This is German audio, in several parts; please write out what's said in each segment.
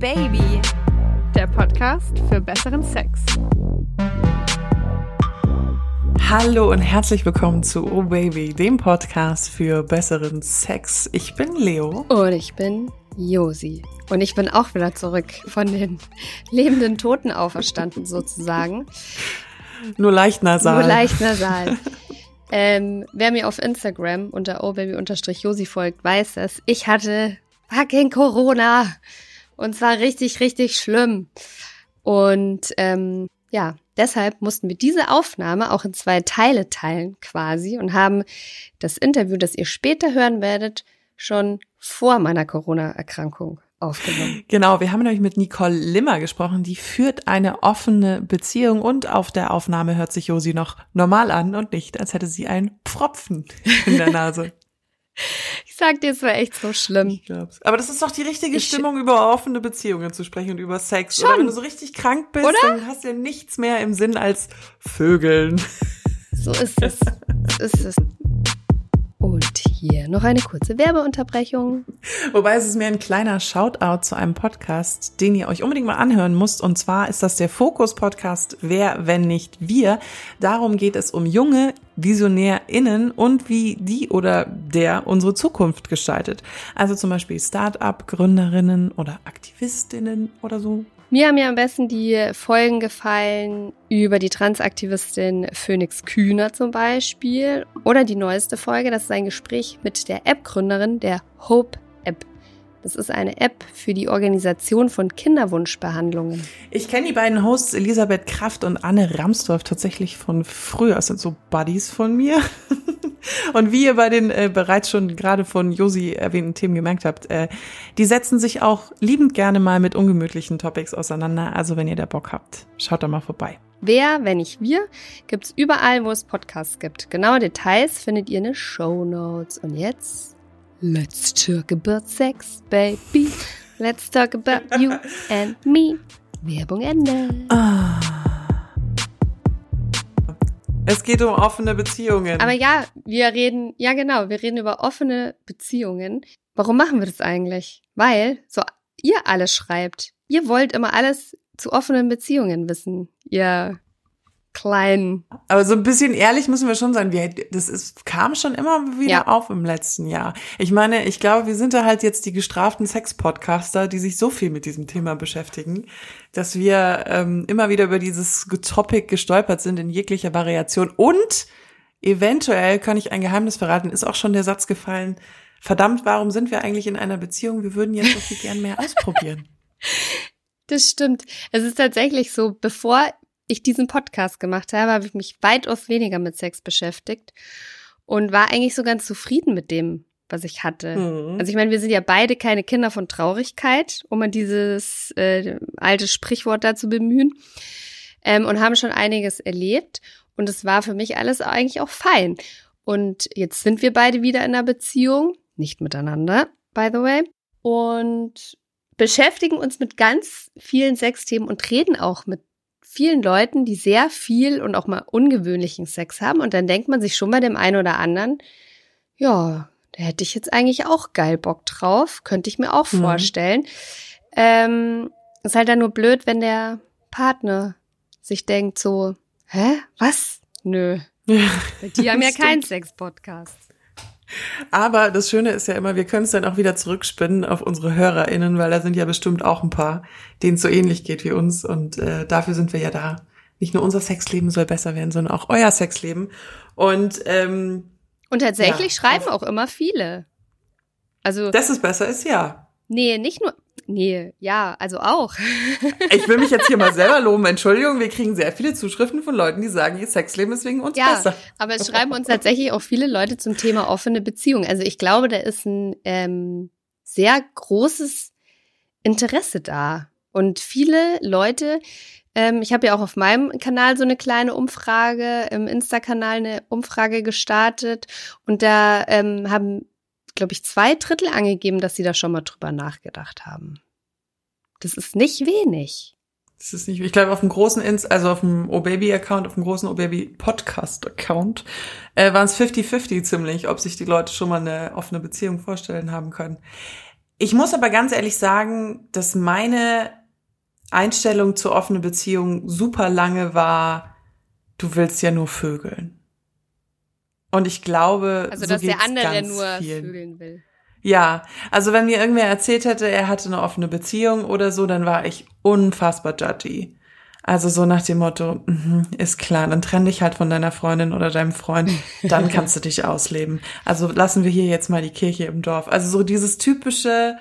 Baby, der Podcast für besseren Sex. Hallo und herzlich willkommen zu Oh Baby, dem Podcast für besseren Sex. Ich bin Leo. Und ich bin Josi. Und ich bin auch wieder zurück von den lebenden Toten auferstanden, sozusagen. Nur leicht nasal. Nur leicht nasal. ähm, wer mir auf Instagram unter ohbaby-josi folgt, weiß es. Ich hatte fucking Corona. Und zwar richtig, richtig schlimm. Und ähm, ja, deshalb mussten wir diese Aufnahme auch in zwei Teile teilen quasi und haben das Interview, das ihr später hören werdet, schon vor meiner Corona-Erkrankung aufgenommen. Genau, wir haben nämlich mit Nicole Limmer gesprochen, die führt eine offene Beziehung und auf der Aufnahme hört sich Josi noch normal an und nicht, als hätte sie einen Pfropfen in der Nase. Ich sag dir, es war echt so schlimm. Ich glaub's. Aber das ist doch die richtige ich Stimmung, über offene Beziehungen zu sprechen und über Sex. Schon. Oder wenn du so richtig krank bist, Oder? dann hast du ja nichts mehr im Sinn als Vögeln. So ist es. So ist es. Und hier noch eine kurze Werbeunterbrechung. Wobei es ist mir ein kleiner Shoutout zu einem Podcast, den ihr euch unbedingt mal anhören müsst. Und zwar ist das der Fokus-Podcast Wer, wenn nicht wir. Darum geht es um junge VisionärInnen und wie die oder der unsere Zukunft gestaltet. Also zum Beispiel Start-up-Gründerinnen oder Aktivistinnen oder so. Mir haben ja am besten die Folgen gefallen über die Transaktivistin Phoenix Kühner zum Beispiel oder die neueste Folge, das ist ein Gespräch mit der App-Gründerin der Hope. Das ist eine App für die Organisation von Kinderwunschbehandlungen. Ich kenne die beiden Hosts Elisabeth Kraft und Anne Ramsdorf tatsächlich von früher. Das sind so Buddies von mir. Und wie ihr bei den äh, bereits schon gerade von Josi erwähnten Themen gemerkt habt, äh, die setzen sich auch liebend gerne mal mit ungemütlichen Topics auseinander. Also wenn ihr da Bock habt, schaut da mal vorbei. Wer, wenn nicht wir, gibt's überall, wo es Podcasts gibt. Genaue Details findet ihr in den Show Notes. Und jetzt, let's talk about sex, baby. Let's talk about you and me. Werbung Ende. Ah. Es geht um offene Beziehungen. Aber ja, wir reden, ja genau, wir reden über offene Beziehungen. Warum machen wir das eigentlich? Weil, so ihr alle schreibt, ihr wollt immer alles zu offenen Beziehungen wissen, ihr kleinen. Aber so ein bisschen ehrlich müssen wir schon sein. Wir, das ist, kam schon immer wieder Ja. auf im letzten Jahr. Ich meine, ich glaube, wir sind da halt jetzt die gestraften Sex-Podcaster, die sich so viel mit diesem Thema beschäftigen, dass wir ähm, immer wieder über dieses Topic gestolpert sind in jeglicher Variation. Und eventuell kann ich ein Geheimnis verraten, ist auch schon der Satz gefallen, verdammt, warum sind wir eigentlich in einer Beziehung? Wir würden jetzt so viel gern mehr ausprobieren. Das stimmt. Es ist tatsächlich so, bevor ich diesen Podcast gemacht habe, habe ich mich weitaus weniger mit Sex beschäftigt und war eigentlich so ganz zufrieden mit dem, was ich hatte. Mhm. Also ich meine, wir sind ja beide keine Kinder von Traurigkeit, um mal dieses äh, alte Sprichwort da zu bemühen, ähm, und haben schon einiges erlebt. Und es war für mich alles eigentlich auch fein. Und jetzt sind wir beide wieder in einer Beziehung, nicht miteinander, by the way, und beschäftigen uns mit ganz vielen Sexthemen und reden auch mit vielen Leuten, die sehr viel und auch mal ungewöhnlichen Sex haben. Und dann denkt man sich schon bei dem einen oder anderen, ja, da hätte ich jetzt eigentlich auch geil Bock drauf, könnte ich mir auch Mhm. vorstellen. Ähm, ist halt dann nur blöd, wenn der Partner sich denkt so, hä, was? Nö, die haben ja Stimmt. keinen Sex-Podcast. Aber das Schöne ist ja immer, wir können es dann auch wieder zurückspinnen auf unsere HörerInnen, weil da sind ja bestimmt auch ein paar, denen es so ähnlich geht wie uns. Und äh, dafür sind wir ja da. Nicht nur unser Sexleben soll besser werden, sondern auch euer Sexleben. Und ähm, Und tatsächlich Ja, schreiben auch immer viele. Also, dass es besser ist, ja. nee, nicht nur, nee, ja, also auch. Ich will mich jetzt hier mal selber loben. Entschuldigung, wir kriegen sehr viele Zuschriften von Leuten, die sagen, ihr Sexleben ist wegen uns Ja, besser. aber es schreiben uns tatsächlich auch viele Leute zum Thema offene Beziehung. Also ich glaube, da ist ein ähm, sehr großes Interesse da. Und viele Leute, ähm, ich habe ja auch auf meinem Kanal so eine kleine Umfrage, im Insta-Kanal eine Umfrage gestartet und da ähm, haben, glaube ich, zwei Drittel angegeben, dass sie da schon mal drüber nachgedacht haben. Das ist nicht wenig. Das ist nicht, ich glaube, auf dem großen, Ins also auf dem O-Baby-Account, auf dem großen O-Baby-Podcast-Account, äh, waren es 50-50 ziemlich, ob sich die Leute schon mal eine offene Beziehung vorstellen haben können. Ich muss aber ganz ehrlich sagen, dass meine Einstellung zur offenen Beziehung super lange war, du willst ja nur vögeln. Und ich glaube, Also, so dass der geht's andere ganz nur vielen. vögeln will. Ja, also wenn mir irgendwer erzählt hätte, er hatte eine offene Beziehung oder so, dann war ich unfassbar judgy. Also so nach dem Motto, mhm, ist klar, dann trenn dich halt von deiner Freundin oder deinem Freund, dann kannst du dich ausleben. Also lassen wir hier jetzt mal die Kirche im Dorf. Also so dieses typische,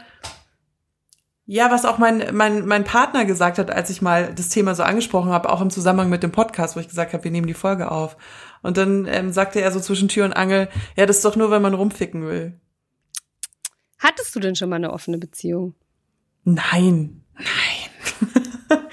ja, was auch mein, mein, mein Partner gesagt hat, als ich mal das Thema so angesprochen habe, auch im Zusammenhang mit dem Podcast, wo ich gesagt habe, wir nehmen die Folge auf. Und dann ähm, sagte er so zwischen Tür und Angel, ja, das ist doch nur, wenn man rumficken will. Hattest du denn schon mal eine offene Beziehung? Nein, nein.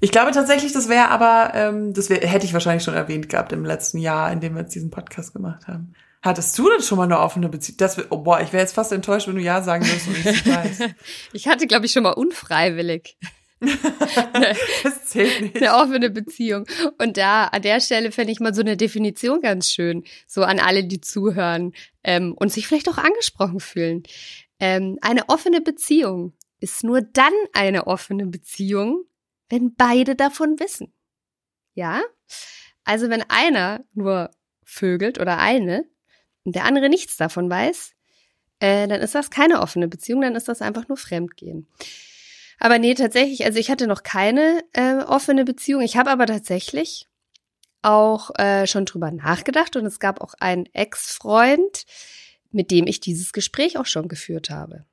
ich glaube tatsächlich, das wäre aber, ähm, das wär, hätte ich wahrscheinlich schon erwähnt gehabt im letzten Jahr, in dem wir jetzt diesen Podcast gemacht haben. Hattest du denn schon mal eine offene Beziehung? Das, oh, boah, ich wäre jetzt fast enttäuscht, wenn du ja sagen würdest und ich nicht weiß. Ich hatte, glaube ich, schon mal unfreiwillig Das zählt nicht. eine offene Beziehung. Und da, an der Stelle fände ich mal so eine Definition ganz schön, so an alle, die zuhören ähm, und sich vielleicht auch angesprochen fühlen. Ähm, eine offene Beziehung ist nur dann eine offene Beziehung, wenn beide davon wissen. Ja? Also wenn einer nur vögelt oder eine und der andere nichts davon weiß, äh, dann ist das keine offene Beziehung, dann ist das einfach nur Fremdgehen. Aber nee, tatsächlich, also ich hatte noch keine äh, offene Beziehung. Ich habe aber tatsächlich auch äh, schon drüber nachgedacht und es gab auch einen Ex-Freund, mit dem ich dieses Gespräch auch schon geführt habe.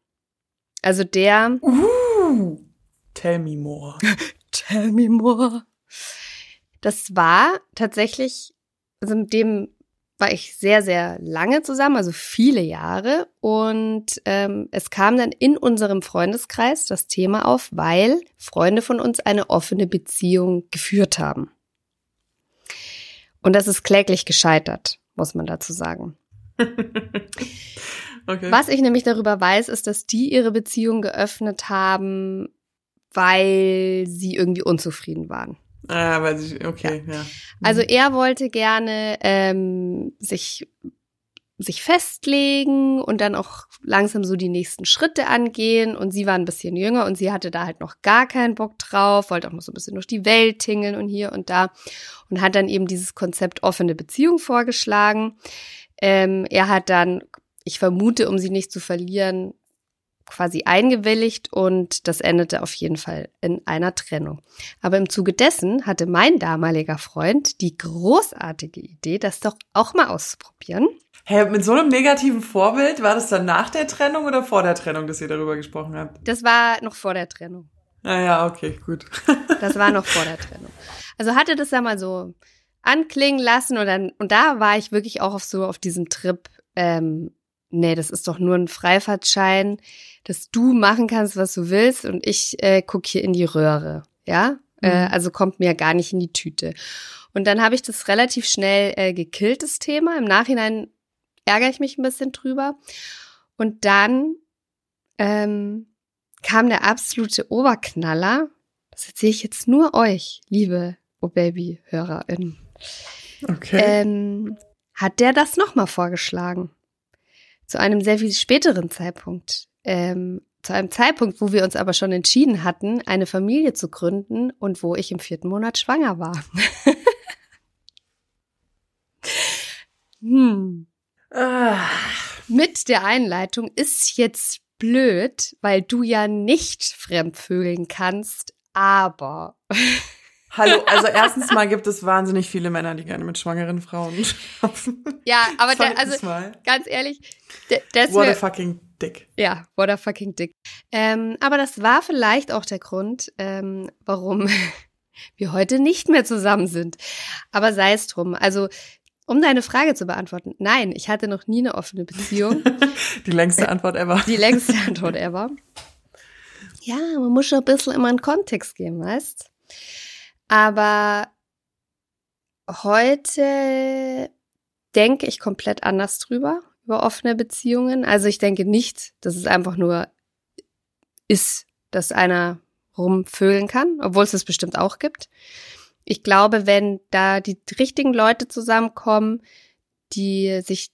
Also der. Uh, tell me more. Tell me more. Das war tatsächlich, also mit dem war ich sehr, sehr lange zusammen, also viele Jahre. Und ähm, es kam dann in unserem Freundeskreis das Thema auf, weil Freunde von uns eine offene Beziehung geführt haben. Und das ist kläglich gescheitert, muss man dazu sagen. Okay. Was ich nämlich darüber weiß, ist, dass die ihre Beziehung geöffnet haben, weil sie irgendwie unzufrieden waren. Ah, weiß ich, okay, ja. Also er wollte gerne ähm, sich sich festlegen und dann auch langsam so die nächsten Schritte angehen. Und sie war ein bisschen jünger und sie hatte da halt noch gar keinen Bock drauf, wollte auch noch so ein bisschen durch die Welt tingeln und hier und da und hat dann eben dieses Konzept offene Beziehung vorgeschlagen. Ähm, er hat dann, ich vermute, um sie nicht zu verlieren, quasi eingewilligt und das endete auf jeden Fall in einer Trennung. Aber im Zuge dessen hatte mein damaliger Freund die großartige Idee, das doch auch mal auszuprobieren. Hä, mit so einem negativen Vorbild, war das dann nach der Trennung oder vor der Trennung, dass ihr darüber gesprochen habt? Das war noch vor der Trennung. Ah ja, okay, gut. Das war noch vor der Trennung. Also hatte das ja mal so anklingen lassen und dann, und da war ich wirklich auch auf so auf diesem Trip, ähm, nee, das ist doch nur ein Freifahrtschein, dass du machen kannst, was du willst und ich äh, guck hier in die Röhre, ja? Äh, Mhm. also kommt mir gar nicht in die Tüte. Und dann habe ich das relativ schnell äh, gekillt, das Thema. Im Nachhinein ärgere ich mich ein bisschen drüber. Und dann ähm, kam der absolute Oberknaller. Das erzähle ich jetzt nur euch, liebe Oh Baby-HörerInnen. Okay. Ähm, hat der das nochmal vorgeschlagen? Zu einem sehr viel späteren Zeitpunkt. Ähm, zu einem Zeitpunkt, wo wir uns aber schon entschieden hatten, eine Familie zu gründen und wo ich im vierten Monat schwanger war. hm. Mit der Einleitung ist jetzt blöd, weil du ja nicht fremdvögeln kannst, aber hallo, also erstens mal gibt es wahnsinnig viele Männer, die gerne mit schwangeren Frauen schlafen. ja, aber der, also mal, ganz ehrlich, der, der ist what a fucking dick. ja, what a fucking dick. Ähm, aber das war vielleicht auch der Grund, ähm, warum wir heute nicht mehr zusammen sind. Aber sei es drum. Also um deine Frage zu beantworten, nein, ich hatte noch nie eine offene Beziehung. Die längste Antwort ever. Die längste Antwort ever. Ja, man muss schon ein bisschen immer einen Kontext geben, weißt? Aber heute denke ich komplett anders drüber, über offene Beziehungen. Also ich denke nicht, dass es einfach nur ist, dass einer rumvögeln kann, obwohl es das bestimmt auch gibt. Ich glaube, wenn da die richtigen Leute zusammenkommen, die sich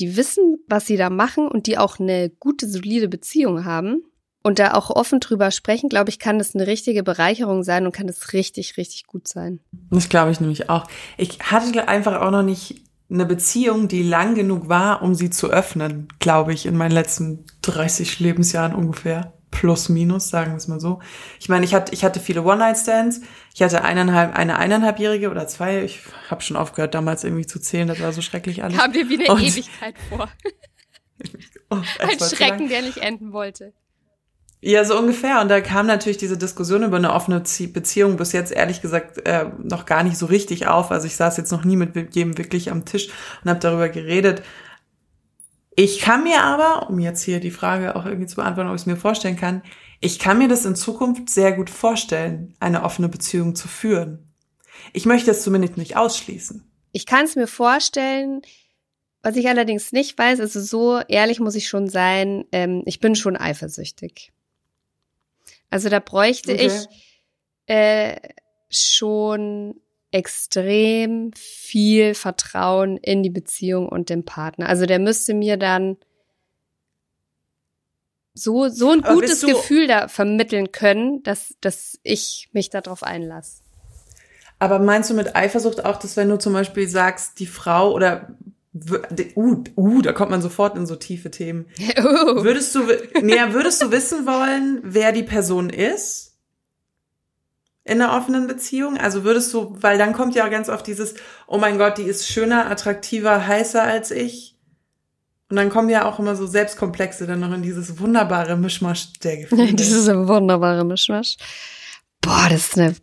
die wissen, was sie da machen und die auch eine gute, solide Beziehung haben und da auch offen drüber sprechen, glaube ich, kann das eine richtige Bereicherung sein und kann das richtig, richtig gut sein. Das glaube ich nämlich auch. Ich hatte einfach auch noch nicht eine Beziehung, die lang genug war, um sie zu öffnen, glaube ich, in meinen letzten 30 Lebensjahren ungefähr. Plus, minus, sagen wir es mal so. Ich meine, ich hatte, ich hatte viele One-Night-Stands. Ich hatte eineinhalb, eine eineinhalbjährige oder zwei. Ich habe schon aufgehört, damals irgendwie zu zählen. Das war so schrecklich alles. Kam dir wie eine Und, Ewigkeit vor. oh, Ein Schrecken, der nicht enden wollte. Ja, so ungefähr. Und da kam natürlich diese Diskussion über eine offene Beziehung bis jetzt ehrlich gesagt äh, noch gar nicht so richtig auf. Also ich saß jetzt noch nie mit jedem wirklich am Tisch und habe darüber geredet. Ich kann mir aber, um jetzt hier die Frage auch irgendwie zu beantworten, ob ich es mir vorstellen kann, ich kann mir das in Zukunft sehr gut vorstellen, eine offene Beziehung zu führen. Ich möchte es zumindest nicht ausschließen. Ich kann es mir vorstellen. Was ich allerdings nicht weiß, also so ehrlich muss ich schon sein, ähm, ich bin schon eifersüchtig. Also da bräuchte okay. ich äh, schon extrem viel Vertrauen in die Beziehung und den Partner. Also der müsste mir dann so so ein gutes Gefühl da vermitteln können, dass dass ich mich darauf einlasse. Aber meinst du mit Eifersucht auch, dass wenn du zum Beispiel sagst, die Frau oder Uh, uh, da kommt man sofort in so tiefe Themen. Uh. Würdest du, nee, würdest du wissen wollen, wer die Person ist? In einer offenen Beziehung? Also würdest du, weil dann kommt ja ganz oft dieses, oh mein Gott, die ist schöner, attraktiver, heißer als ich. Und dann kommen ja auch immer so Selbstkomplexe dann noch in dieses wunderbare Mischmasch der Gefühle. dieses wunderbare Mischmasch. Boah, das ist eine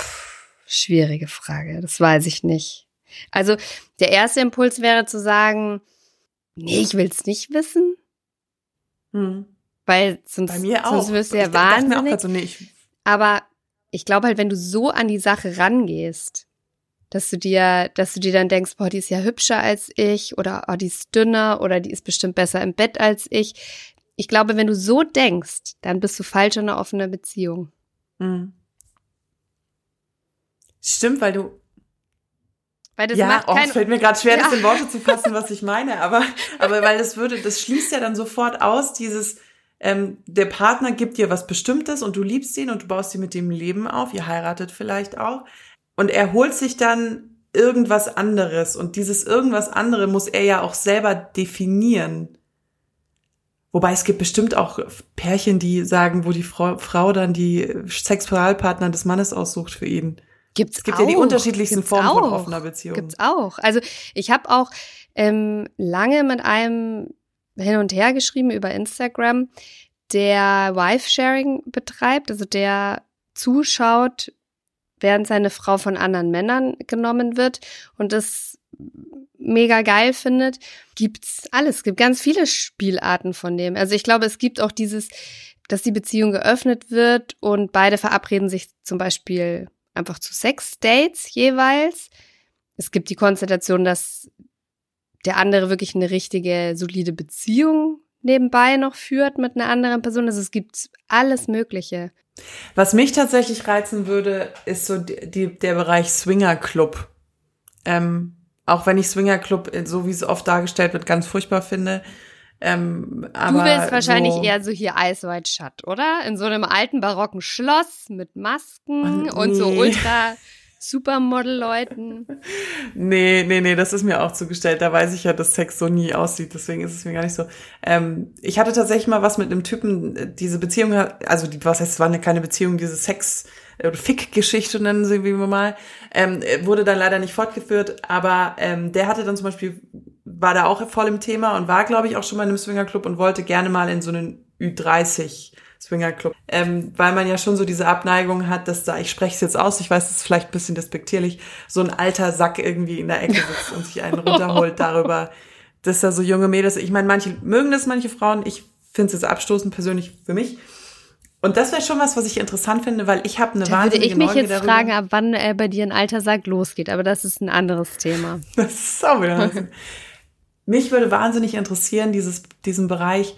pff, schwierige Frage. Das weiß ich nicht. Also der erste Impuls wäre zu sagen, nee, ich will es nicht wissen. Hm. Weil sonst, Bei mir auch. sonst wirst du ja ich wahnsinnig. So, nee, ich Aber ich glaube halt, wenn du so an die Sache rangehst, dass du dir, dass du dir dann denkst, boah, die ist ja hübscher als ich oder oh, die ist dünner oder die ist bestimmt besser im Bett als ich. Ich glaube, wenn du so denkst, dann bist du falsch in einer offenen Beziehung. Hm. Stimmt, weil du weil das ja, macht oh, es fällt mir gerade schwer, ja. das in Worte zu fassen, was ich meine. Aber, aber weil das würde, das schließt ja dann sofort aus, dieses, ähm, der Partner gibt dir was Bestimmtes und du liebst ihn und du baust dir mit dem Leben auf, ihr heiratet vielleicht auch. Und er holt sich dann irgendwas anderes und dieses irgendwas andere muss er ja auch selber definieren. Wobei es gibt bestimmt auch Pärchen, die sagen, wo die Frau, Frau dann die Sexualpartner des Mannes aussucht für ihn. Gibt's es gibt auch. ja die unterschiedlichsten Gibt's Formen auch. von offener Beziehung. Gibt's auch. Also ich habe auch ähm, lange mit einem hin und her geschrieben über Instagram, der Wife-Sharing betreibt, also der zuschaut, während seine Frau von anderen Männern genommen wird und das mega geil findet, gibt's alles. Es gibt ganz viele Spielarten von dem. Also ich glaube, es gibt auch dieses, dass die Beziehung geöffnet wird und beide verabreden sich zum Beispiel einfach zu Sex-Dates jeweils. Es gibt die Konstellation, dass der andere wirklich eine richtige, solide Beziehung nebenbei noch führt mit einer anderen Person. Also es gibt alles Mögliche. Was mich tatsächlich reizen würde, ist so die, die der Bereich Swinger Club. Ähm, auch wenn ich Swinger Club, so wie es oft dargestellt wird, ganz furchtbar finde, ähm, du willst wahrscheinlich so eher so hier Ice White Shut, oder? In so einem alten barocken Schloss mit Masken und, und so ultra Supermodel-Leuten. Nee, nee, nee, das ist mir auch zugestellt. Da weiß ich ja, dass Sex so nie aussieht, deswegen ist es mir gar nicht so. Ähm, ich hatte tatsächlich mal was mit einem Typen, diese Beziehung, also die, was heißt, es war eine, keine Beziehung, diese Sex- oder Fick-Geschichte nennen sie wie wir mal, ähm, wurde dann leider nicht fortgeführt, aber ähm, der hatte dann zum Beispiel war da auch voll im Thema und war, glaube ich, auch schon mal in einem Swingerclub und wollte gerne mal in so einen Ü30 Swingerclub, ähm, weil man ja schon so diese Abneigung hat, dass da, ich spreche es jetzt aus, ich weiß, es ist vielleicht ein bisschen despektierlich, so ein alter Sack irgendwie in der Ecke sitzt und sich einen runterholt darüber, dass da so junge Mädels, ich meine, manche mögen das, manche Frauen, ich finde es jetzt abstoßend persönlich für mich. Und das wäre schon was, was ich interessant finde, weil ich habe eine da wahnsinnige würde ich mich jetzt darüber. fragen, ab wann äh, bei dir ein alter Sack losgeht, aber das ist ein anderes Thema. Das ist auch wieder mich würde wahnsinnig interessieren, dieses, diesen Bereich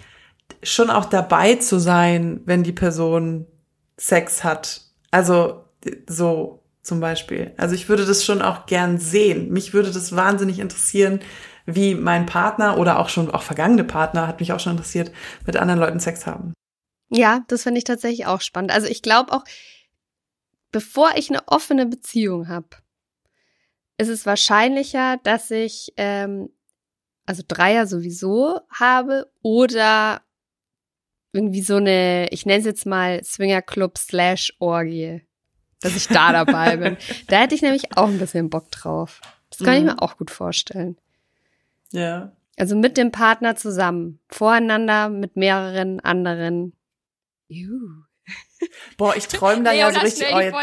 schon auch dabei zu sein, wenn die Person Sex hat. Also so zum Beispiel. Also ich würde das schon auch gern sehen. Mich würde das wahnsinnig interessieren, wie mein Partner oder auch schon auch vergangene Partner, hat mich auch schon interessiert, mit anderen Leuten Sex haben. Ja, das finde ich tatsächlich auch spannend. Also ich glaube auch, bevor ich eine offene Beziehung habe, ist es wahrscheinlicher, dass ich ähm, also Dreier sowieso habe oder irgendwie so eine, ich nenne es jetzt mal Swingerclub slash Orgie, dass ich da dabei bin. Da hätte ich nämlich auch ein bisschen Bock drauf. Das kann mhm. ich mir auch gut vorstellen. Ja. Also mit dem Partner zusammen, voreinander, mit mehreren anderen. Juhu. Boah, ich träume da ja so richtig. Oh, jetzt,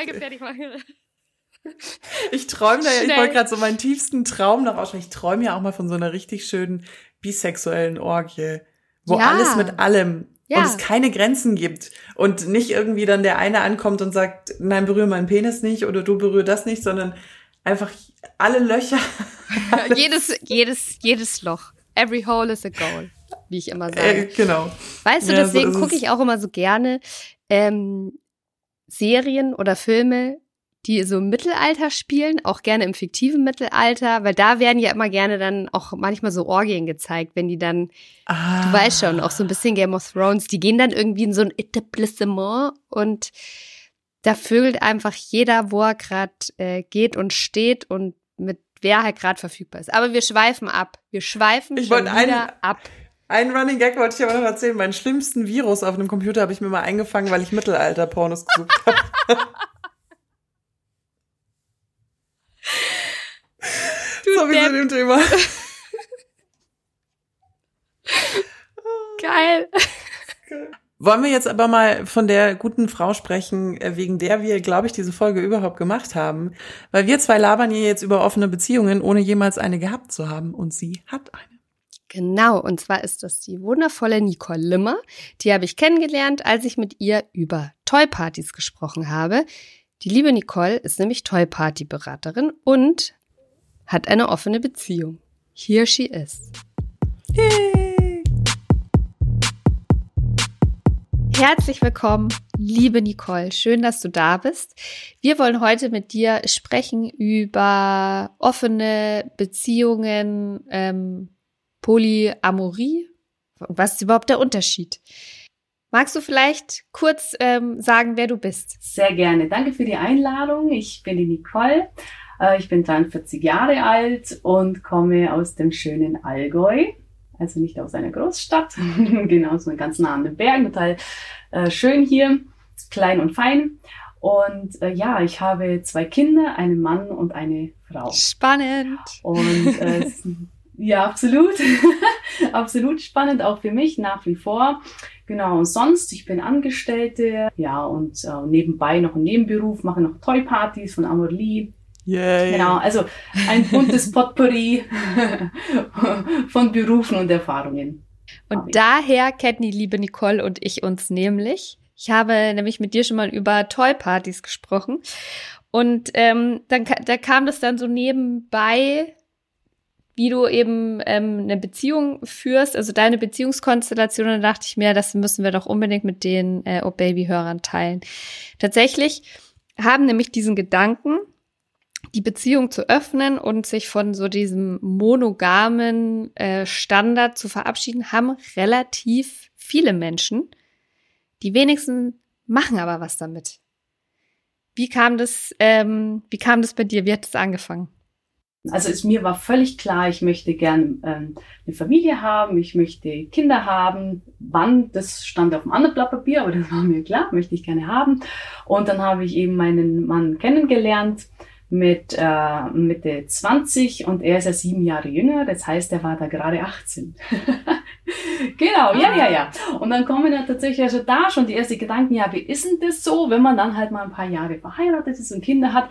ich träume da ja, ich wollte gerade so meinen tiefsten Traum noch aussprechen. Ich träume ja auch mal von so einer richtig schönen bisexuellen Orgie, wo ja. alles mit allem ja. und es keine Grenzen gibt und nicht irgendwie dann der eine ankommt und sagt, nein, berühre meinen Penis nicht oder du berühre das nicht, sondern einfach alle Löcher. jedes, jedes, jedes Loch. Every hole is a goal, wie ich immer sage. Äh, genau. Weißt du, deswegen so gucke ich auch immer so gerne ähm, Serien oder Filme, die so im Mittelalter spielen, auch gerne im fiktiven Mittelalter, weil da werden ja immer gerne dann auch manchmal so Orgien gezeigt, wenn die dann, ah. du weißt schon, auch so ein bisschen Game of Thrones, die gehen dann irgendwie in so ein Etablissement und da vögelt einfach jeder, wo er gerade äh, geht und steht und mit wer halt gerade verfügbar ist. Aber wir schweifen ab. Wir schweifen ich schon wieder einen, ab. Ein Running Gag wollte ich aber noch erzählen. Meinen schlimmsten Virus auf einem Computer habe ich mir mal eingefangen, weil ich Mittelalter-Pornos gesucht habe. so wie zu dem Thema. Geil. Wollen wir jetzt aber mal von der guten Frau sprechen, äh, wegen der wir, glaube ich, diese Folge überhaupt gemacht haben. Weil wir zwei labern hier jetzt über offene Beziehungen, ohne jemals eine gehabt zu haben. Und sie hat eine. Genau, und zwar ist das die wundervolle Nicole Limmer. Die habe ich kennengelernt, als ich mit ihr über Toy-Partys gesprochen habe. Die liebe Nicole ist nämlich Toy-Party-Beraterin und hat eine offene Beziehung. Here she is. Hey. Herzlich willkommen, liebe Nicole. Schön, dass du da bist. Wir wollen heute mit dir sprechen über offene Beziehungen, ähm, Polyamorie. Was ist überhaupt der Unterschied? Magst du vielleicht kurz ähm, sagen, wer du bist? Sehr gerne. Danke für die Einladung. Ich bin die Nicole. Äh, ich bin 43 Jahre alt und komme aus dem schönen Allgäu. Also nicht aus einer Großstadt, genau, so ganz nah an den Bergen, total äh, schön hier, klein und fein. Und äh, ja, ich habe zwei Kinder, einen Mann und eine Frau. Spannend. Und äh, ja, absolut. absolut spannend, auch für mich nach wie vor. Genau, und sonst, ich bin Angestellte, ja, und äh, nebenbei noch einen Nebenberuf, mache noch Toy-Partys von Amorli, Yay. Genau, also ein buntes Potpourri von Berufen und Erfahrungen. Und daher kennen die liebe Nicole und ich uns nämlich. Ich habe nämlich mit dir schon mal über Toy-Partys gesprochen. Und ähm, dann da kam das dann so nebenbei, wie du eben ähm, eine Beziehung führst, also deine Beziehungskonstellation. Und da dachte ich mir, das müssen wir doch unbedingt mit den äh, Oh Baby-Hörern teilen. Tatsächlich haben nämlich diesen Gedanken, die Beziehung zu öffnen und sich von so diesem monogamen äh, Standard zu verabschieden, haben relativ viele Menschen. Die wenigsten machen aber was damit. Wie kam das, ähm, wie kam das bei dir? Wie hat es angefangen? Also es, mir war völlig klar, ich möchte gerne ähm, eine Familie haben, ich möchte Kinder haben. Wann, das stand auf dem anderen Blatt Papier, aber das war mir klar, möchte ich gerne haben. Und dann habe ich eben meinen Mann kennengelernt mit äh, Mitte 20 und er ist ja sieben Jahre jünger, das heißt, er war da gerade 18. genau, ja, ja, ja. Und dann kommen ja tatsächlich also da schon die ersten Gedanken, ja, wie ist denn das so, wenn man dann halt mal ein paar Jahre verheiratet ist und Kinder hat,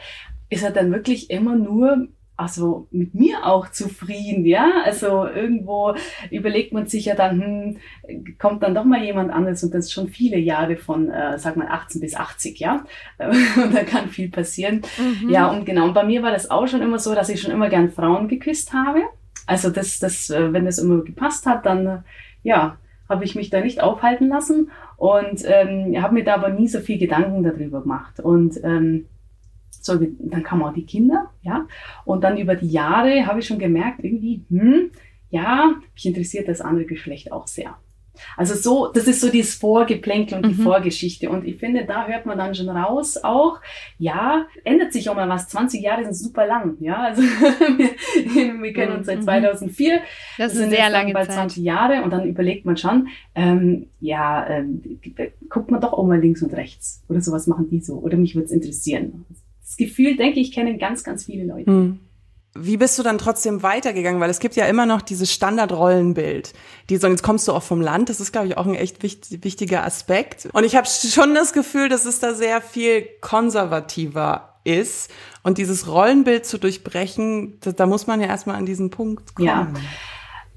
ist er dann wirklich immer nur also mit mir auch zufrieden, ja. Also irgendwo überlegt man sich ja dann, hm, kommt dann doch mal jemand anderes und das ist schon viele Jahre von, äh, sag mal 18 bis 80, ja. und da kann viel passieren. Mhm. Ja, und genau, und bei mir war das auch schon immer so, dass ich schon immer gern Frauen geküsst habe. Also das, das, äh, wenn das immer gepasst hat, dann, äh, ja, habe ich mich da nicht aufhalten lassen und ähm, habe mir da aber nie so viel Gedanken darüber gemacht. Und ähm, So, dann kamen auch die Kinder, ja. Und dann über die Jahre habe ich schon gemerkt, irgendwie, hm, ja, mich interessiert das andere Geschlecht auch sehr. Also so, das ist so dieses Vorgeplänkel und die mhm. Vorgeschichte. Und ich finde, da hört man dann schon raus auch, ja, ändert sich auch mal was. 20 Jahre sind super lang, ja. Also wir, wir kennen uns seit 2004. Mhm. Das, das sind sehr lange bald 20 Jahre. Und dann überlegt man schon, ähm, ja, ähm, guckt man doch auch mal links und rechts. Oder sowas machen die so. Oder mich würde es interessieren. Das Gefühl, denke ich, kennen ganz, ganz viele Leute. Mhm. Wie bist du dann trotzdem weitergegangen? Weil es gibt ja immer noch dieses Standardrollenbild. Die sagen, jetzt kommst du auch vom Land. Das ist, glaube ich, auch ein echt wichtiger Aspekt. Und ich habe schon das Gefühl, dass es da sehr viel konservativer ist. Und dieses Rollenbild zu durchbrechen, da, da muss man ja erstmal an diesen Punkt kommen. Ja,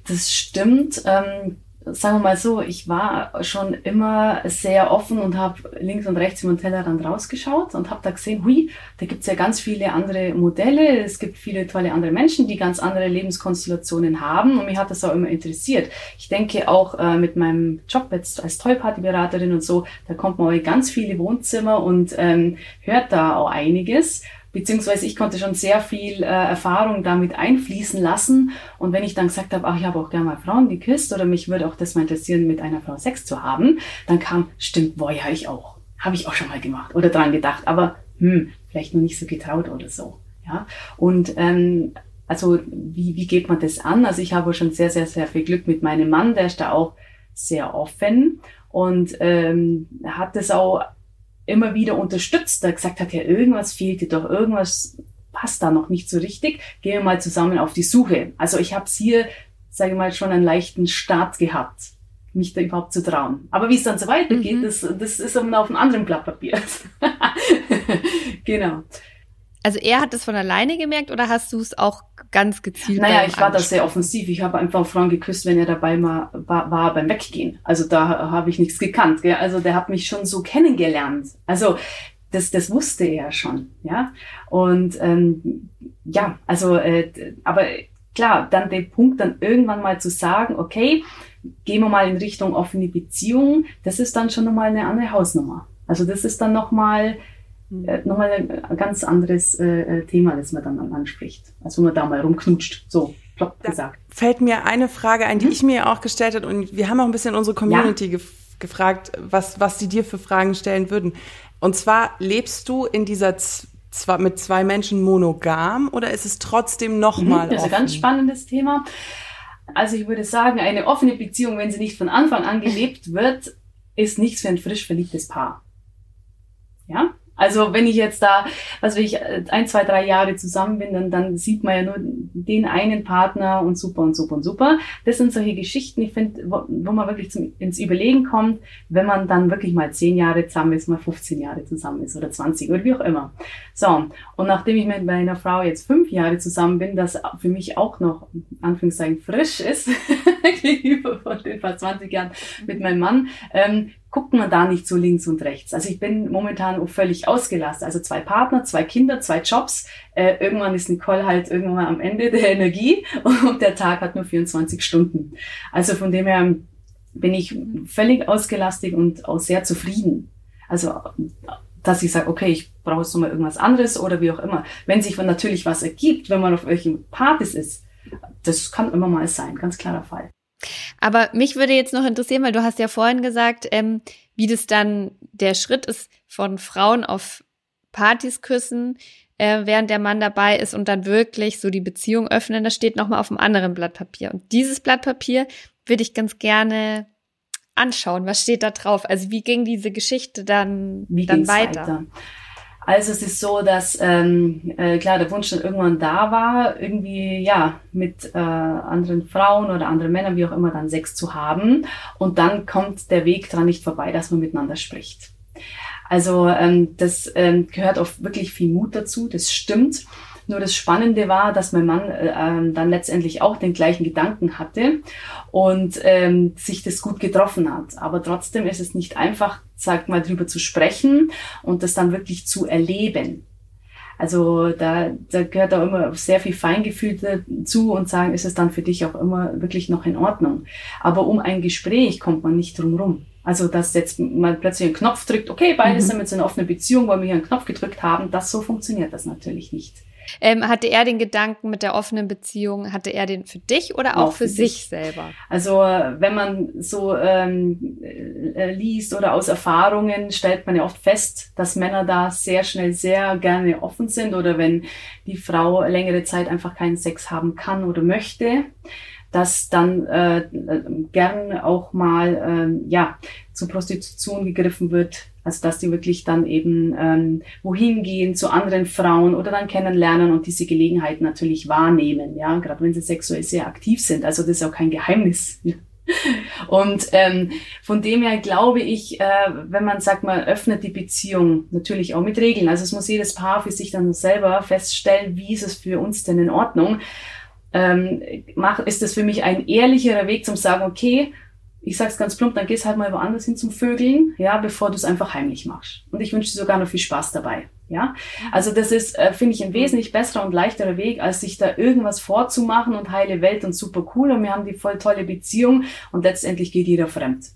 das stimmt. Ähm sagen wir mal so, ich war schon immer sehr offen und habe links und rechts im Tellerrand rausgeschaut und habe da gesehen, hui, da gibt's ja ganz viele andere Modelle, es gibt viele tolle andere Menschen, die ganz andere Lebenskonstellationen haben und mich hat das auch immer interessiert. Ich denke auch äh, mit meinem Job jetzt als Tollpartyberaterin und so, da kommt man auch in ganz viele Wohnzimmer und ähm, hört da auch einiges beziehungsweise ich konnte schon sehr viel äh, Erfahrung damit einfließen lassen. Und wenn ich dann gesagt habe, ach, ich habe auch gerne mal Frauen geküsst oder mich würde auch das mal interessieren, mit einer Frau Sex zu haben, dann kam, stimmt, boah, ja, ich auch. Habe ich auch schon mal gemacht oder dran gedacht, aber hm, vielleicht noch nicht so getraut oder so. Ja. Und ähm, also wie, wie geht man das an? Also ich habe schon sehr, sehr, sehr viel Glück mit meinem Mann, der ist da auch sehr offen und ähm, hat das auch immer wieder unterstützt, der gesagt hat, ja, irgendwas fehlt dir doch, irgendwas passt da noch nicht so richtig, gehen wir mal zusammen auf die Suche. Also ich habe hier, sage ich mal, schon einen leichten Start gehabt, mich da überhaupt zu trauen. Aber wie es dann so weitergeht, mhm. das, das ist auf einem anderen Blatt Papier. genau. Also er hat es von alleine gemerkt oder hast du es auch ganz gezielt? Naja, ich war da sehr offensiv. Ich habe einfach Frauen geküsst, wenn er dabei mal war, war beim Weggehen. Also da habe ich nichts gekannt. Gell? Also der hat mich schon so kennengelernt. Also das, das wusste er schon, ja. Und ähm, ja, also, äh, aber klar, dann der Punkt, dann irgendwann mal zu sagen, okay, gehen wir mal in Richtung offene Beziehung, das ist dann schon nochmal eine andere Hausnummer. Also das ist dann nochmal äh, nochmal ein ganz anderes äh, äh, Thema, das man dann anspricht, als wenn man da mal rumknutscht. So, plopp da gesagt. Fällt mir eine Frage ein, die mhm. ich mir auch gestellt habe und wir haben auch ein bisschen unsere Community ja. gef gefragt, was, was sie dir für Fragen stellen würden. Und zwar, lebst du in dieser zwar mit zwei Menschen monogam oder ist es trotzdem nochmal mhm, Das ist ein ganz spannendes Thema. Also ich würde sagen, eine offene Beziehung, wenn sie nicht von Anfang an gelebt wird, ist nichts für ein frisch verliebtes Paar. Ja? Also wenn ich jetzt da, was will ich, ein, zwei, drei Jahre zusammen bin, dann, dann sieht man ja nur den einen Partner und super und super und super. Das sind solche Geschichten, ich finde, wo, wo man wirklich zum, ins Überlegen kommt, wenn man dann wirklich mal zehn Jahre zusammen ist, mal 15 Jahre zusammen ist oder 20 oder wie auch immer. So, und nachdem ich mit meiner Frau jetzt fünf Jahre zusammen bin, das für mich auch noch, Anführungszeichen, frisch ist, gegenüber von den fast 20 Jahren mit meinem Mann, ähm, guckt man da nicht so links und rechts. Also ich bin momentan völlig ausgelastet. Also zwei Partner, zwei Kinder, zwei Jobs. Äh, irgendwann ist Nicole halt irgendwann am Ende der Energie und der Tag hat nur 24 Stunden. Also von dem her bin ich völlig ausgelastet und auch sehr zufrieden. Also dass ich sage, okay, ich brauche jetzt nochmal irgendwas anderes oder wie auch immer. Wenn sich natürlich was ergibt, wenn man auf welchen Partys ist, das kann immer mal sein, ganz klarer Fall. Aber mich würde jetzt noch interessieren, weil du hast ja vorhin gesagt, ähm, wie das dann der Schritt ist von Frauen auf Partys küssen, äh, während der Mann dabei ist und dann wirklich so die Beziehung öffnen. Das steht nochmal auf einem anderen Blatt Papier. Und dieses Blatt Papier würde ich ganz gerne anschauen. Was steht da drauf? Also wie ging diese Geschichte dann, wie dann weiter? weiter? Also es ist so, dass ähm, äh, klar der Wunsch dann irgendwann da war, irgendwie ja mit äh, anderen Frauen oder anderen Männern, wie auch immer, dann Sex zu haben. Und dann kommt der Weg dran nicht vorbei, dass man miteinander spricht. Also ähm, das ähm, gehört auch wirklich viel Mut dazu, das stimmt. Nur das Spannende war, dass mein Mann äh, ähm, dann letztendlich auch den gleichen Gedanken hatte und ähm, sich das gut getroffen hat. Aber trotzdem ist es nicht einfach, sagt mal, drüber zu sprechen und das dann wirklich zu erleben. Also da, da gehört auch immer sehr viel Feingefühl dazu und sagen, ist es dann für dich auch immer wirklich noch in Ordnung. Aber um ein Gespräch kommt man nicht drum rum. Also, dass jetzt man plötzlich einen Knopf drückt, okay, beide mhm. sind jetzt in einer offenen Beziehung, weil wir hier einen Knopf gedrückt haben, das so funktioniert das natürlich nicht. Ähm, hatte er den Gedanken mit der offenen Beziehung, hatte er den für dich oder auch, auch für, für sich selber? Also wenn man so ähm, äh, liest oder aus Erfahrungen, stellt man ja oft fest, dass Männer da sehr schnell sehr gerne offen sind oder wenn die Frau längere Zeit einfach keinen Sex haben kann oder möchte, dass dann äh, gern auch mal äh, ja zur Prostitution gegriffen wird, also dass die wirklich dann eben ähm, wohin gehen zu anderen Frauen oder dann kennenlernen und diese Gelegenheit natürlich wahrnehmen, ja, gerade wenn sie sexuell sehr aktiv sind. Also das ist auch kein Geheimnis. Und ähm, von dem her glaube ich, äh, wenn man sagt, man öffnet die Beziehung natürlich auch mit Regeln. Also es muss jedes Paar für sich dann selber feststellen, wie ist es für uns denn in Ordnung ähm, mach, ist das für mich ein ehrlicherer Weg zum sagen, okay, ich sag's ganz plump, dann gehst halt mal woanders hin zum Vögeln, ja, bevor du es einfach heimlich machst. Und ich wünsche dir sogar noch viel Spaß dabei, ja. Also das ist, äh, finde ich, ein wesentlich besserer und leichterer Weg, als sich da irgendwas vorzumachen und heile Welt und super cool und wir haben die voll tolle Beziehung und letztendlich geht jeder fremd.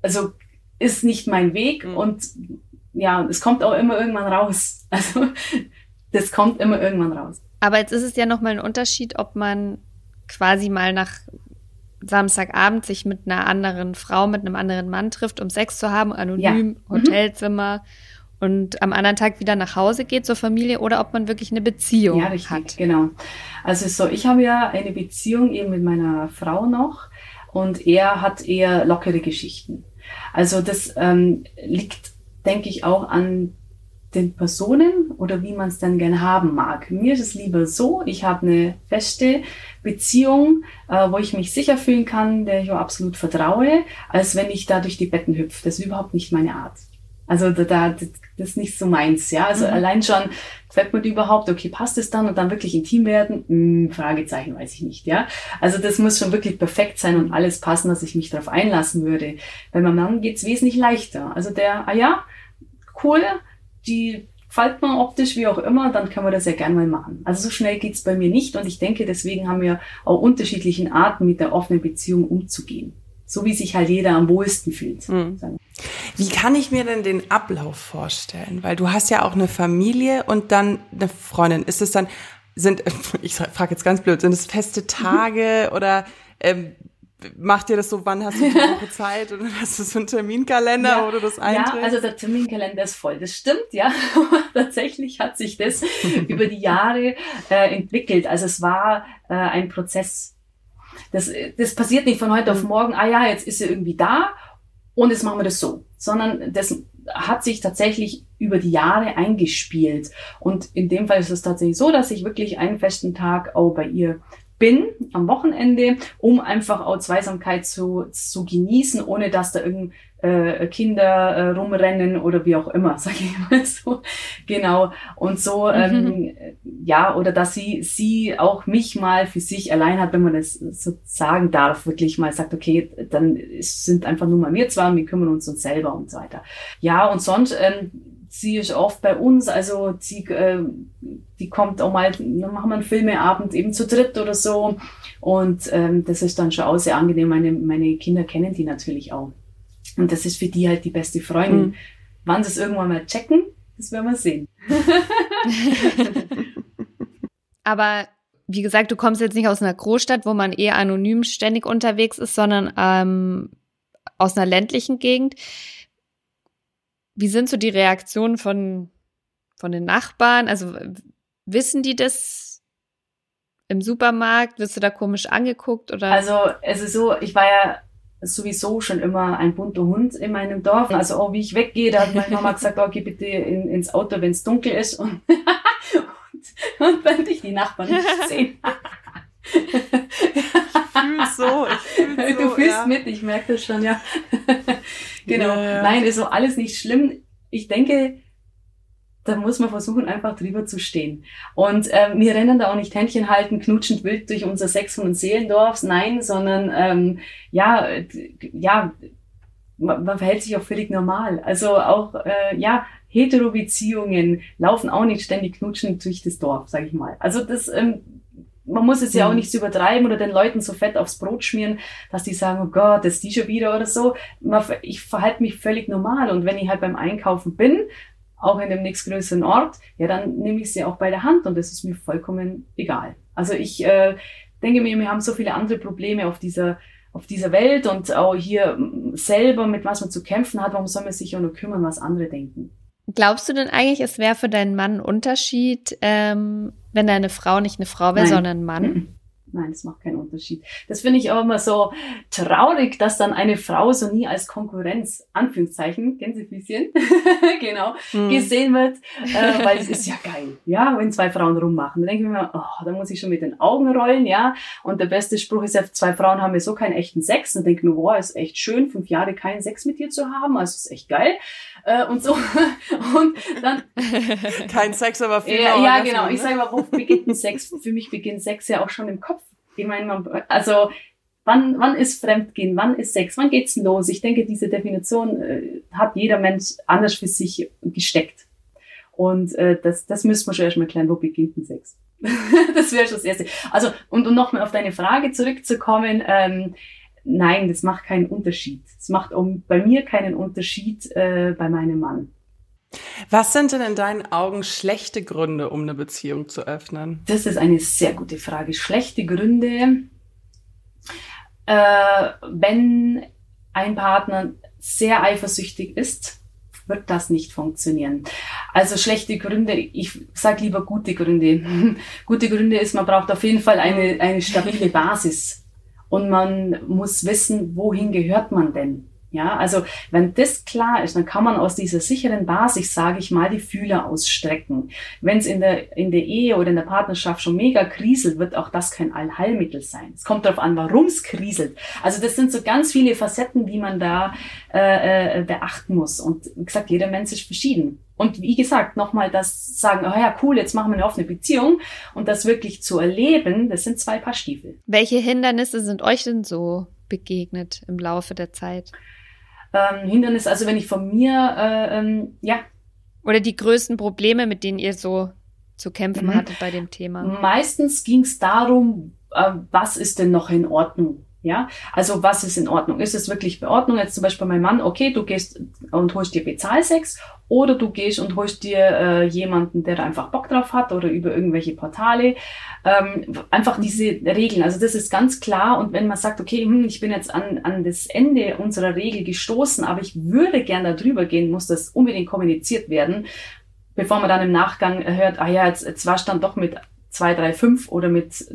Also ist nicht mein Weg mhm. und ja, es kommt auch immer irgendwann raus. Also das kommt immer irgendwann raus. Aber jetzt ist es ja nochmal ein Unterschied, ob man quasi mal nach Samstagabend sich mit einer anderen Frau, mit einem anderen Mann trifft, um Sex zu haben, anonym, ja. Mhm. Hotelzimmer mhm. und am anderen Tag wieder nach Hause geht zur Familie oder ob man wirklich eine Beziehung ja, richtig, hat. Genau. Also so, ich habe ja eine Beziehung eben mit meiner Frau noch und er hat eher lockere Geschichten. Also das ähm, liegt, denke ich, auch an den Personen oder wie man es dann gern haben mag. Mir ist es lieber so, ich habe eine feste Beziehung, äh, wo ich mich sicher fühlen kann, der ich auch absolut vertraue, als wenn ich da durch die Betten hüpfe. Das ist überhaupt nicht meine Art. Also da, da das ist nicht so meins, ja. Also mhm. allein schon gefällt mir die überhaupt, okay, passt es dann und dann wirklich intim werden? Hm, Fragezeichen, weiß ich nicht, ja. Also das muss schon wirklich perfekt sein und alles passen, dass ich mich darauf einlassen würde. Bei meinem Mann geht's wesentlich leichter. Also der, ah ja, cool, die gefällt mir optisch, wie auch immer, dann können wir das ja gerne mal machen. Also so schnell geht's bei mir nicht und ich denke, deswegen haben wir auch unterschiedlichen Arten, mit der offenen Beziehung umzugehen. So wie sich halt jeder am wohlsten fühlt. Mhm. Wie kann ich mir denn den Ablauf vorstellen? Weil du hast ja auch eine Familie und dann eine Freundin. Ist es dann, sind, ich frage jetzt ganz blöd, sind es feste Tage mhm. oder ähm, macht ihr das so, wann hast du die Woche Zeit oder hast du so einen Terminkalender ja, oder das einträgst? Ja, also der Terminkalender ist voll, das stimmt, ja. Tatsächlich hat sich das über die Jahre äh, entwickelt. Also es war äh, ein Prozess. Das, das passiert nicht von heute auf mhm. morgen, ah ja, jetzt ist sie irgendwie da und jetzt machen wir das so, sondern das hat sich tatsächlich über die Jahre eingespielt. Und in dem Fall ist es tatsächlich so, dass ich wirklich einen festen Tag auch bei ihr bin am Wochenende, um einfach auch Zweisamkeit zu, zu genießen, ohne dass da irgend äh, Kinder äh, rumrennen oder wie auch immer, sage ich mal so. Genau. Und so, mhm. ähm, ja, oder dass sie, sie auch mich mal für sich allein hat, wenn man das so sagen darf, wirklich mal sagt, okay, dann sind einfach nur mal wir zwei und wir kümmern uns uns selber und so weiter. Ja, und sonst, ähm, sie ist oft bei uns, also sie, äh, die kommt auch mal, dann machen wir einen Filmeabend eben zu dritt oder so. Und ähm, das ist dann schon auch sehr angenehm. Meine, meine Kinder kennen die natürlich auch. Und das ist für die halt die beste Freundin. Mhm. Wann sie es irgendwann mal checken, das werden wir sehen. Aber wie gesagt, du kommst jetzt nicht aus einer Großstadt, wo man eher anonym ständig unterwegs ist, sondern ähm, aus einer ländlichen Gegend. Wie sind so die Reaktionen von, von den Nachbarn? Also wissen die das im Supermarkt? Wirst du da komisch angeguckt oder? Also es ist so, ich war ja sowieso schon immer ein bunter Hund in meinem Dorf. Also auch wie ich weggehe, da hat meine Mama gesagt, oh, geh bitte in, ins Auto, wenn es dunkel ist und, und, und wenn dich die Nachbarn nicht sehen. fühle so, ich fühl so. Du fühlst ja. mit, ich merke das schon, ja. Genau. Ja. Nein, ist so alles nicht schlimm. Ich denke, da muss man versuchen, einfach drüber zu stehen. Und ähm, wir rennen da auch nicht Händchen halten, knutschend wild durch unser Sechs- und Seelendorfs, nein, sondern ähm, ja, ja, man, man verhält sich auch völlig normal. Also auch, äh, ja, Hetero-Beziehungen laufen auch nicht ständig knutschend durch das Dorf, sag ich mal. Also das ähm, man muss es ja auch Mhm. nicht so übertreiben oder den Leuten so fett aufs Brot schmieren, dass die sagen, oh Gott, das ist die schon wieder oder so. Ich verhalte mich völlig normal und wenn ich halt beim Einkaufen bin, auch in dem nächstgrößeren Ort, ja, dann nehme ich sie auch bei der Hand und das ist mir vollkommen egal. Also ich äh, denke mir, wir haben so viele andere Probleme auf dieser auf dieser Welt und auch hier selber, mit was man zu kämpfen hat, warum soll man sich auch nur kümmern, was andere denken? Glaubst du denn eigentlich, es wäre für deinen Mann ein Unterschied, ähm, wenn deine Frau nicht eine Frau wäre, sondern ein Mann? Nein, das macht keinen Unterschied. Das finde ich auch immer so traurig, dass dann eine Frau so nie als Konkurrenz, Anführungszeichen, Gänsefüßchen, genau, Mhm. gesehen wird, äh, weil es ist ja geil, ja, wenn zwei Frauen rummachen. Dann denke ich mir, oh, da muss ich schon mit den Augen rollen, ja. Und der beste Spruch ist ja, zwei Frauen haben ja so keinen echten Sex. Und denke mir, wow, ist echt schön, fünf Jahre keinen Sex mit dir zu haben, also ist echt geil. Äh, und so. Und dann Kein Sex, aber viel ja, ja, genau. Ich sage mal, wo beginnt denn Sex? Für mich beginnt Sex ja auch schon im Kopf. Ich meine, man, also wann, wann ist Fremdgehen? Wann ist Sex? Wann geht's los? Ich denke, diese Definition äh, hat jeder Mensch anders für sich gesteckt. Und äh, das, das müssen wir schon erstmal klären, wo beginnt denn Sex? das wäre schon das Erste. Also, und um nochmal auf deine Frage zurückzukommen, ähm, nein, das macht keinen Unterschied. Es macht um, bei mir keinen Unterschied äh, bei meinem Mann. Was sind denn in deinen Augen schlechte Gründe, um eine Beziehung zu öffnen? Das ist eine sehr gute Frage. Schlechte Gründe, äh, wenn ein Partner sehr eifersüchtig ist, wird das nicht funktionieren. Also schlechte Gründe, ich sag lieber gute Gründe. gute Gründe ist, man braucht auf jeden Fall eine, eine stabile Basis und man muss wissen, wohin gehört man denn? Ja, also wenn das klar ist, dann kann man aus dieser sicheren Basis, sage ich mal, die Fühler ausstrecken. Wenn es in der, in der Ehe oder in der Partnerschaft schon mega kriselt, wird auch das kein Allheilmittel sein. Es kommt darauf an, warum es kriselt. Also das sind so ganz viele Facetten, die man da äh, äh, beachten muss. Und wie gesagt, jeder Mensch ist verschieden. Und wie gesagt, nochmal das sagen, oh ja, cool, jetzt machen wir eine offene Beziehung und das wirklich zu erleben, das sind zwei Paar Stiefel. Welche Hindernisse sind euch denn so begegnet im Laufe der Zeit? Ähm, Hindernis, also wenn ich von mir, äh, ähm, ja, Oder die größten Probleme, mit denen ihr so zu kämpfen Mhm. hattet bei dem Thema? Meistens ging es darum, äh, was ist denn noch in Ordnung? Ja, also was ist in Ordnung? Ist es wirklich Beordnung? Jetzt zum Beispiel mein Mann, okay, du gehst und holst dir Bezahlsex oder du gehst und holst dir äh, jemanden, der da einfach Bock drauf hat oder über irgendwelche Portale. Ähm, einfach diese Regeln. Also das ist ganz klar. Und wenn man sagt, okay, hm, ich bin jetzt an, an das Ende unserer Regel gestoßen, aber ich würde gern da drüber gehen, muss das unbedingt kommuniziert werden, bevor man dann im Nachgang hört, ah ja, jetzt, jetzt war ich dann doch mit zwei, drei, fünf oder mit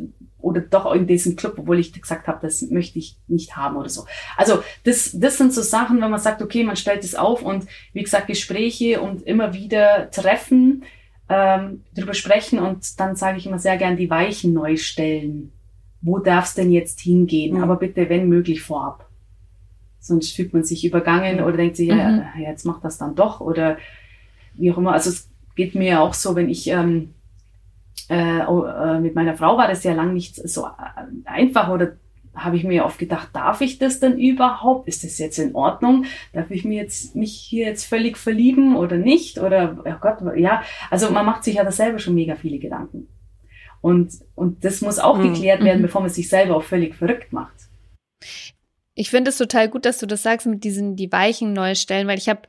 oder doch in diesem Club, obwohl ich gesagt habe, das möchte ich nicht haben oder so. Also das, das sind so Sachen, wenn man sagt, okay, man stellt es auf und wie gesagt, Gespräche und immer wieder treffen, ähm, drüber sprechen und dann sage ich immer sehr gern die Weichen neu stellen. Wo darf es denn jetzt hingehen? Mhm. Aber bitte, wenn möglich, vorab. Sonst fühlt man sich übergangen oder denkt sich, ja, Mhm. ja, jetzt macht das dann doch oder wie auch immer. Also es geht mir ja auch so, wenn ich ähm, äh, oh, äh, mit meiner Frau war das ja lang nicht so äh, einfach oder habe ich mir oft gedacht, darf ich das denn überhaupt? Ist das jetzt in Ordnung? Darf ich mir jetzt mich hier jetzt völlig verlieben oder nicht? Oder oh Gott, ja, also man macht sich ja da selber schon mega viele Gedanken. Und, und das muss auch Mhm. geklärt werden, Mhm. bevor man sich selber auch völlig verrückt macht. Ich finde es total gut, dass du das sagst mit diesen die Weichen neu stellen, weil ich habe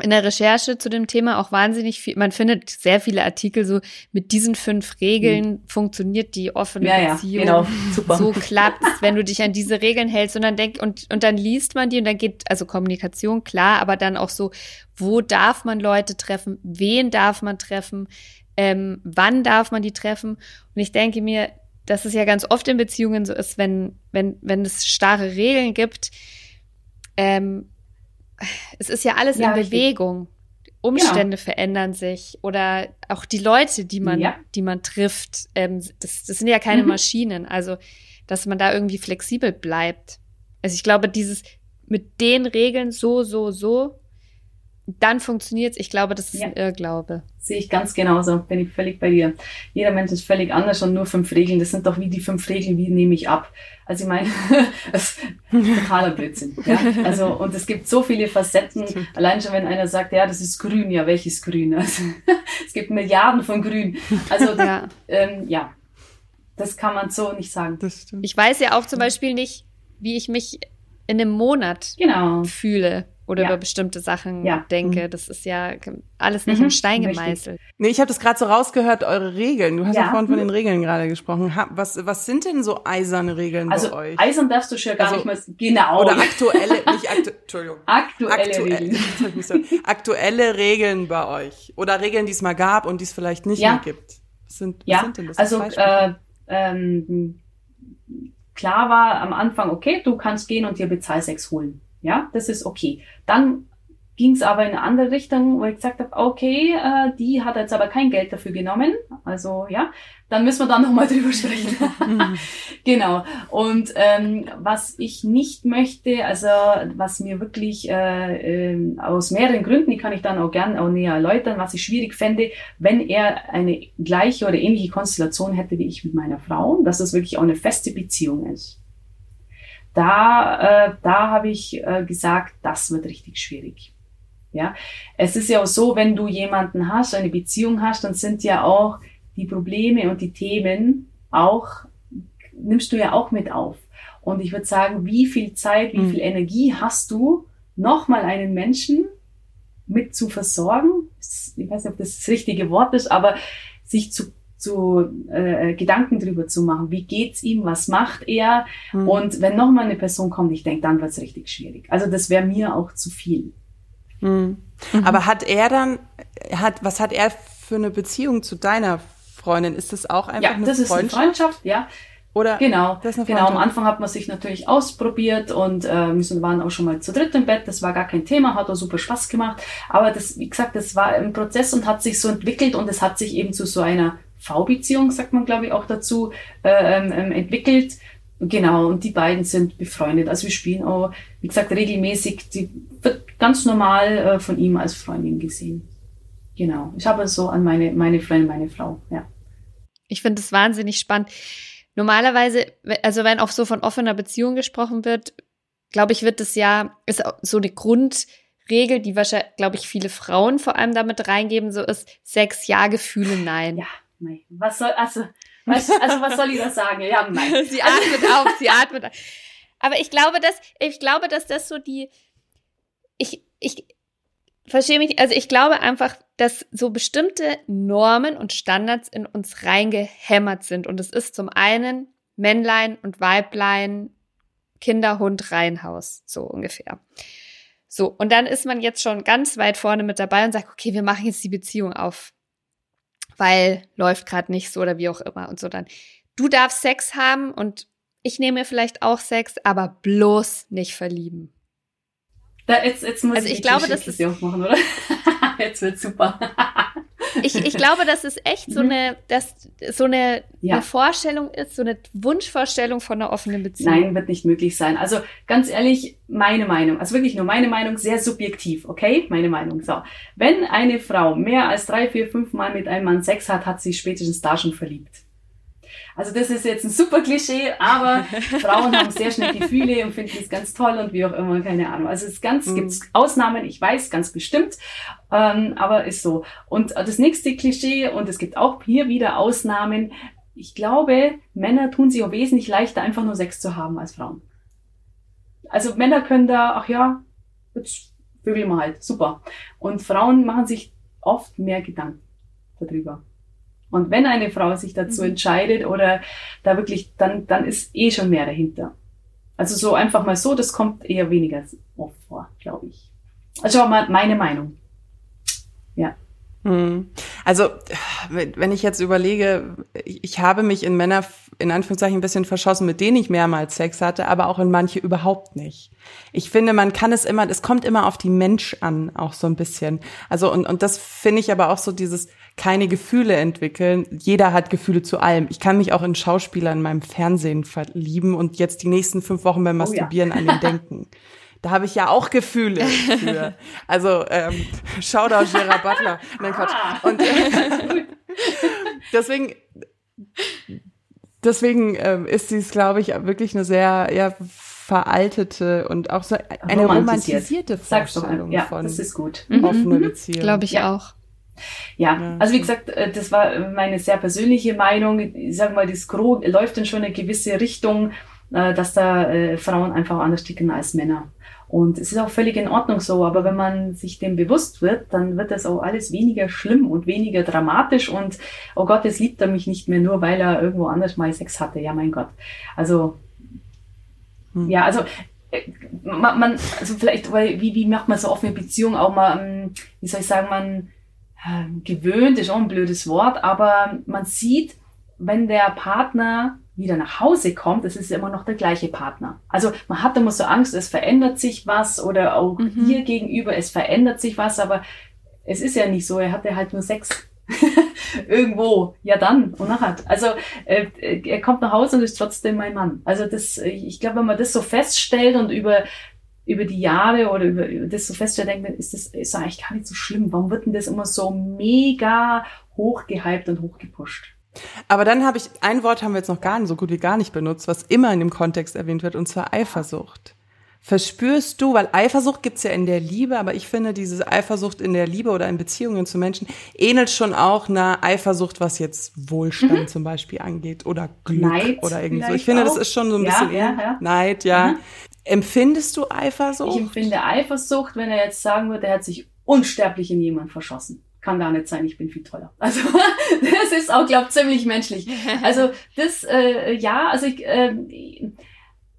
in der Recherche zu dem Thema auch wahnsinnig viel, man findet sehr viele Artikel so, mit diesen fünf Regeln funktioniert die offene Mhm. Ja, ja, Beziehung. genau, super. So klappt's, wenn du dich an diese Regeln hältst und dann denk, und, und dann liest man die und dann geht, also Kommunikation, klar, aber dann auch so, wo darf man Leute treffen, wen darf man treffen, ähm, wann darf man die treffen? Und ich denke mir, dass es ja ganz oft in Beziehungen so ist, wenn, wenn, wenn es starre Regeln gibt, ähm, es ist ja alles Ja, in. Bewegung. Umstände verändern sich oder auch die Leute, die man, Ja. die man trifft, ähm, das, das sind ja keine Mhm. Maschinen. Also, dass man da irgendwie flexibel bleibt. Also ich glaube, dieses mit den Regeln so, so, so, dann funktioniert's. Ich glaube, das ist Ja. ein Irrglaube. Sehe ich ganz genauso, bin ich völlig bei dir. Jeder Mensch ist völlig anders und nur fünf Regeln, das sind doch wie die fünf Regeln, wie nehme ich ab? Also ich meine, das ist totaler Blödsinn. Ja? Also, und es gibt so viele Facetten, allein schon wenn einer sagt, ja, das ist grün, ja, welches Grün? Also, es gibt Milliarden von Grün. Also Ja. ähm, ja, Das kann man so nicht sagen. Das stimmt. Ich weiß ja auch zum Beispiel nicht, wie ich mich in einem Monat Genau. fühle oder Ja. über bestimmte Sachen Ja. denke. Das ist ja alles nicht Mhm. in Stein Richtig. gemeißelt. Nee, ich habe das gerade so rausgehört, eure Regeln. Du hast ja, Ja. vorhin von den Regeln gerade gesprochen. Ha, was, was sind denn so eiserne Regeln Also bei euch? eisern darfst du schon gar Also- nicht mehr. Genau. Oder aktuelle, nicht aktu Entschuldigung. aktuelle Aktuell, Regeln. Ich muss sagen, aktuelle Regeln bei euch. Oder Regeln, die es mal gab und die es vielleicht nicht Ja. mehr gibt. Was sind, was Ja, sind denn das? also äh, ähm, klar war am Anfang, okay, du kannst gehen und dir Bezahlsex holen. Ja, das ist okay. Dann ging es aber in eine andere Richtung, wo ich gesagt habe, okay, äh, die hat jetzt aber kein Geld dafür genommen. Also ja, dann müssen wir dann nochmal drüber sprechen. genau. Und ähm, was ich nicht möchte, also was mir wirklich äh, ähm, aus mehreren Gründen, die kann ich dann auch gerne auch näher erläutern, was ich schwierig fände, wenn er eine gleiche oder ähnliche Konstellation hätte wie ich mit meiner Frau, dass es wirklich auch eine feste Beziehung ist. Da, äh, da habe ich äh, gesagt, das wird richtig schwierig. Ja, es ist ja auch so, wenn du jemanden hast, eine Beziehung hast, dann sind ja auch die Probleme und die Themen auch, nimmst du ja auch mit auf. Und ich würde sagen, wie viel Zeit, wie Mhm. viel Energie hast du, nochmal einen Menschen mit zu versorgen? Ich weiß nicht, ob das das richtige Wort ist, aber sich zu, zu äh, Gedanken drüber zu machen. Wie geht's ihm? Was macht er? Hm. Und wenn nochmal eine Person kommt, ich denke, dann wird's richtig schwierig. Also das wäre mir auch zu viel. Hm. Aber hat er dann, hat, was hat er für eine Beziehung zu deiner Freundin? Ist das auch einfach ja, eine das ist eine Freundschaft? Ja. Oder? Genau, genau. Am. Anfang hat man sich natürlich ausprobiert und äh, wir waren auch schon mal zu dritt im Bett. Das war gar kein Thema, hat auch super Spaß gemacht. Aber das, wie gesagt, das war ein Prozess und hat sich so entwickelt und es hat sich eben zu so einer V-Beziehung, sagt man, glaube ich, auch dazu, äh, ähm, ähm, entwickelt. Genau, und die beiden sind befreundet. Also wir spielen auch, wie gesagt, regelmäßig. Die wird ganz normal äh, von ihm als Freundin gesehen. Genau. Ich habe es so an meine, meine Freundin, meine Frau, ja. Ich finde es wahnsinnig spannend. Normalerweise, we- also wenn auch so von offener Beziehung gesprochen wird, glaube ich, wird das ja, ist so eine Grundregel, die wahrscheinlich, glaube ich, viele Frauen vor allem damit reingeben, so ist Sex, ja, Gefühle, nein. Ja, nein. Was soll, also, was, also was soll ich da sagen? Ja, nein. sie atmet auf, sie atmet auf. Aber ich glaube, dass, ich glaube, dass das so die, ich, ich verstehe mich, also ich glaube einfach, dass so bestimmte Normen und Standards in uns reingehämmert sind. Und es ist zum einen Männlein und Weiblein, Kinder, Hund, Reihenhaus, so ungefähr. So, und dann ist man jetzt schon ganz weit vorne mit dabei und sagt, okay, wir machen jetzt die Beziehung auf, weil läuft gerade nicht so oder wie auch immer und so dann. Du darfst Sex haben und ich nehme mir vielleicht auch Sex, aber bloß nicht verlieben. Da, jetzt, jetzt muss Also ich, ich glaube, das Klischeekiste aufmachen, oder? jetzt wird super. Ich, ich glaube, dass es echt so Mhm. eine, dass so eine, Ja. eine Vorstellung ist, so eine Wunschvorstellung von einer offenen Beziehung. Nein, wird nicht möglich sein. Also ganz ehrlich, meine Meinung, also wirklich nur meine Meinung, sehr subjektiv, okay? Meine Meinung. So, wenn eine Frau mehr als drei, vier, fünf Mal mit einem Mann Sex hat, hat sie spätestens da schon verliebt. Also das ist jetzt ein super Klischee, aber Frauen haben sehr schnell Gefühle und finden es ganz toll und wie auch immer, keine Ahnung. Also es ganz, Mhm. gibt's Ausnahmen, ich weiß, ganz bestimmt, ähm, aber ist so. Und das nächste Klischee, und es gibt auch hier wieder Ausnahmen, ich glaube, Männer tun sich auch wesentlich leichter, einfach nur Sex zu haben als Frauen. Also Männer können da, ach ja, jetzt vögeln wir halt, super. Und Frauen machen sich oft mehr Gedanken darüber. Und wenn eine Frau sich dazu Mhm. entscheidet oder da wirklich, dann, dann ist eh schon mehr dahinter. Also so einfach mal so, das kommt eher weniger oft vor, glaube ich. Also auch mal meine Meinung. Hm. Also, wenn ich jetzt überlege, ich habe mich in Männer in Anführungszeichen ein bisschen verschossen, mit denen ich mehrmals Sex hatte, aber auch in manche überhaupt nicht. Ich finde, man kann es immer, es kommt immer auf die Mensch an, auch so ein bisschen. Also, und, und das finde ich aber auch so dieses keine Gefühle entwickeln. Jeder hat Gefühle zu allem. Ich kann mich auch in Schauspieler in meinem Fernsehen verlieben und jetzt die nächsten fünf Wochen beim Oh ja. Masturbieren an den denken. Da habe ich ja auch Gefühle für. Also ähm, Shoutout Gerard Butler. Nein, Quatsch. Und äh, deswegen, deswegen ähm, ist dies, glaube ich, wirklich eine sehr ja, veraltete und auch so eine Romantisiert. romantisierte Vorstellung. Ja, von das ist gut. Mhm. offener Beziehung. Glaube ich Ja. auch. Ja, ja, also wie gesagt, äh, das war meine sehr persönliche Meinung. Ich sage mal, das Gros läuft in schon eine gewisse Richtung, äh, dass da äh, Frauen einfach anders ticken als Männer. Und es ist auch völlig in Ordnung so, aber wenn man sich dem bewusst wird, dann wird das auch alles weniger schlimm und weniger dramatisch und oh Gott, jetzt liebt er mich nicht mehr nur, weil er irgendwo anders mal Sex hatte. Ja, mein Gott. Also, hm. ja, also man, man, also vielleicht, weil, wie, wie macht man so offene Beziehungen auch mal, ähm, wie soll ich sagen, man äh, gewöhnt, ist auch ein blödes Wort, aber man sieht, wenn der Partner wieder nach Hause kommt, es ist immer noch der gleiche Partner. Also man hat immer so Angst, es verändert sich was oder auch mhm. dir gegenüber, es verändert sich was, aber es ist ja nicht so, er hatte halt nur Sex. Irgendwo, ja dann und nachher. Also äh, er kommt nach Hause und ist trotzdem mein Mann. Also das, ich glaube, wenn man das so feststellt und über über die Jahre oder über, über das so man, ist das ist eigentlich gar nicht so schlimm. Warum wird denn das immer so mega hochgehypt und hochgepusht? Aber dann habe ich, ein Wort haben wir jetzt noch gar nicht, so gut wie gar nicht benutzt, was immer in dem Kontext erwähnt wird, und zwar Eifersucht. Verspürst du, weil Eifersucht gibt's ja in der Liebe, aber ich finde, diese Eifersucht in der Liebe oder in Beziehungen zu Menschen ähnelt schon auch einer Eifersucht, was jetzt Wohlstand mhm. zum Beispiel angeht oder Glück Neid oder irgendwie so. Ich finde, auch. das ist schon so ein ja, bisschen ja, ja. Neid, ja. Mhm. Empfindest du Eifersucht? Ich empfinde Eifersucht, wenn er jetzt sagen würde, er hat sich unsterblich in jemanden verschossen kann gar nicht sein, ich bin viel toller. Also das ist auch, glaube ziemlich menschlich. Also das, äh, ja, also ich, äh,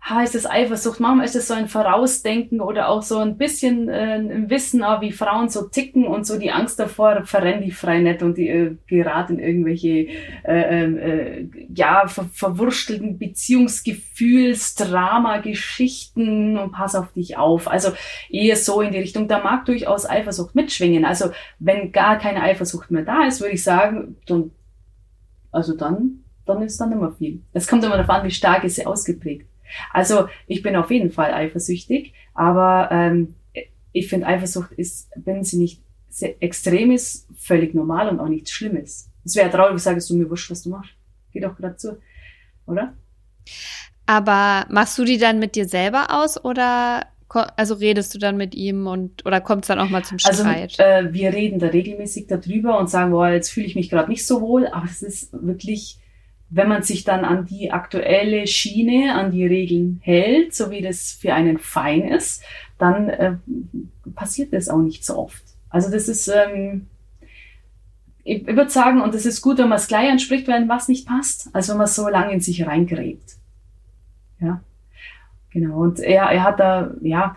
heißt es Eifersucht. Manchmal ist es so ein Vorausdenken oder auch so ein bisschen äh, ein Wissen, auch wie Frauen so ticken und so die Angst davor, verrennen die frei nicht und die äh, geraten in irgendwelche äh, ähm, äh, ja ver verwurstelten Beziehungsgefühls, Drama, Geschichten und pass auf dich auf. Also eher so in die Richtung, da mag durchaus Eifersucht mitschwingen. Also wenn gar keine Eifersucht mehr da ist, würde ich sagen, dann, also dann, dann ist dann immer viel. Es kommt immer darauf an, wie stark ist sie ausgeprägt. Also ich bin auf jeden Fall eifersüchtig, aber ähm, ich finde Eifersucht ist, wenn sie nicht extrem ist, völlig normal und auch nichts Schlimmes. Es wäre traurig, sagst du mir wurscht, was du machst. Geh doch gerade zu, oder? Aber machst du die dann mit dir selber aus oder also redest du dann mit ihm und oder kommt es dann auch mal zum also, Streit? Also äh, wir reden da regelmäßig darüber und sagen, boah, jetzt fühle ich mich gerade nicht so wohl, aber es ist wirklich wenn man sich dann an die aktuelle Schiene, an die Regeln hält, so wie das für einen fein ist, dann äh, passiert das auch nicht so oft. Also das ist, ähm, ich, würde sagen, und das ist gut, wenn man es gleich anspricht, wenn was nicht passt, als wenn man so lange in sich reingräbt. Ja, genau. Und er, er hat da, ja,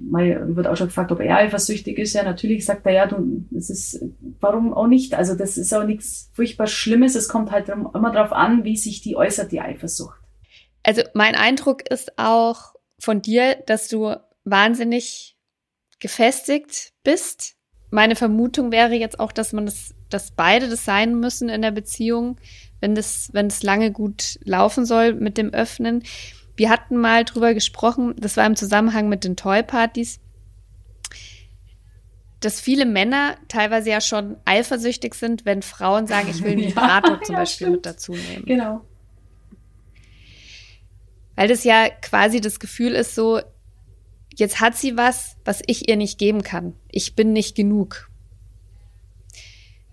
mal wird auch schon gefragt, ob er eifersüchtig ist. Ja, natürlich sagt er, ja, du, das ist, warum auch nicht? Also das ist auch nichts furchtbar Schlimmes. Es kommt halt immer darauf an, wie sich die äußert, die Eifersucht. Also mein Eindruck ist auch von dir, dass du wahnsinnig gefestigt bist. Meine Vermutung wäre jetzt auch, dass man das, dass beide das sein müssen in der Beziehung, wenn das, wenn es lange gut laufen soll mit dem Öffnen. Wir hatten mal drüber gesprochen, das war im Zusammenhang mit den Toy-Partys, dass viele Männer teilweise ja schon eifersüchtig sind, wenn Frauen sagen, ich will einen Vibrator ja, zum ja, Beispiel stimmt. mit dazu nehmen. Genau. Weil das ja quasi das Gefühl ist so, jetzt hat sie was, was ich ihr nicht geben kann. Ich bin nicht genug.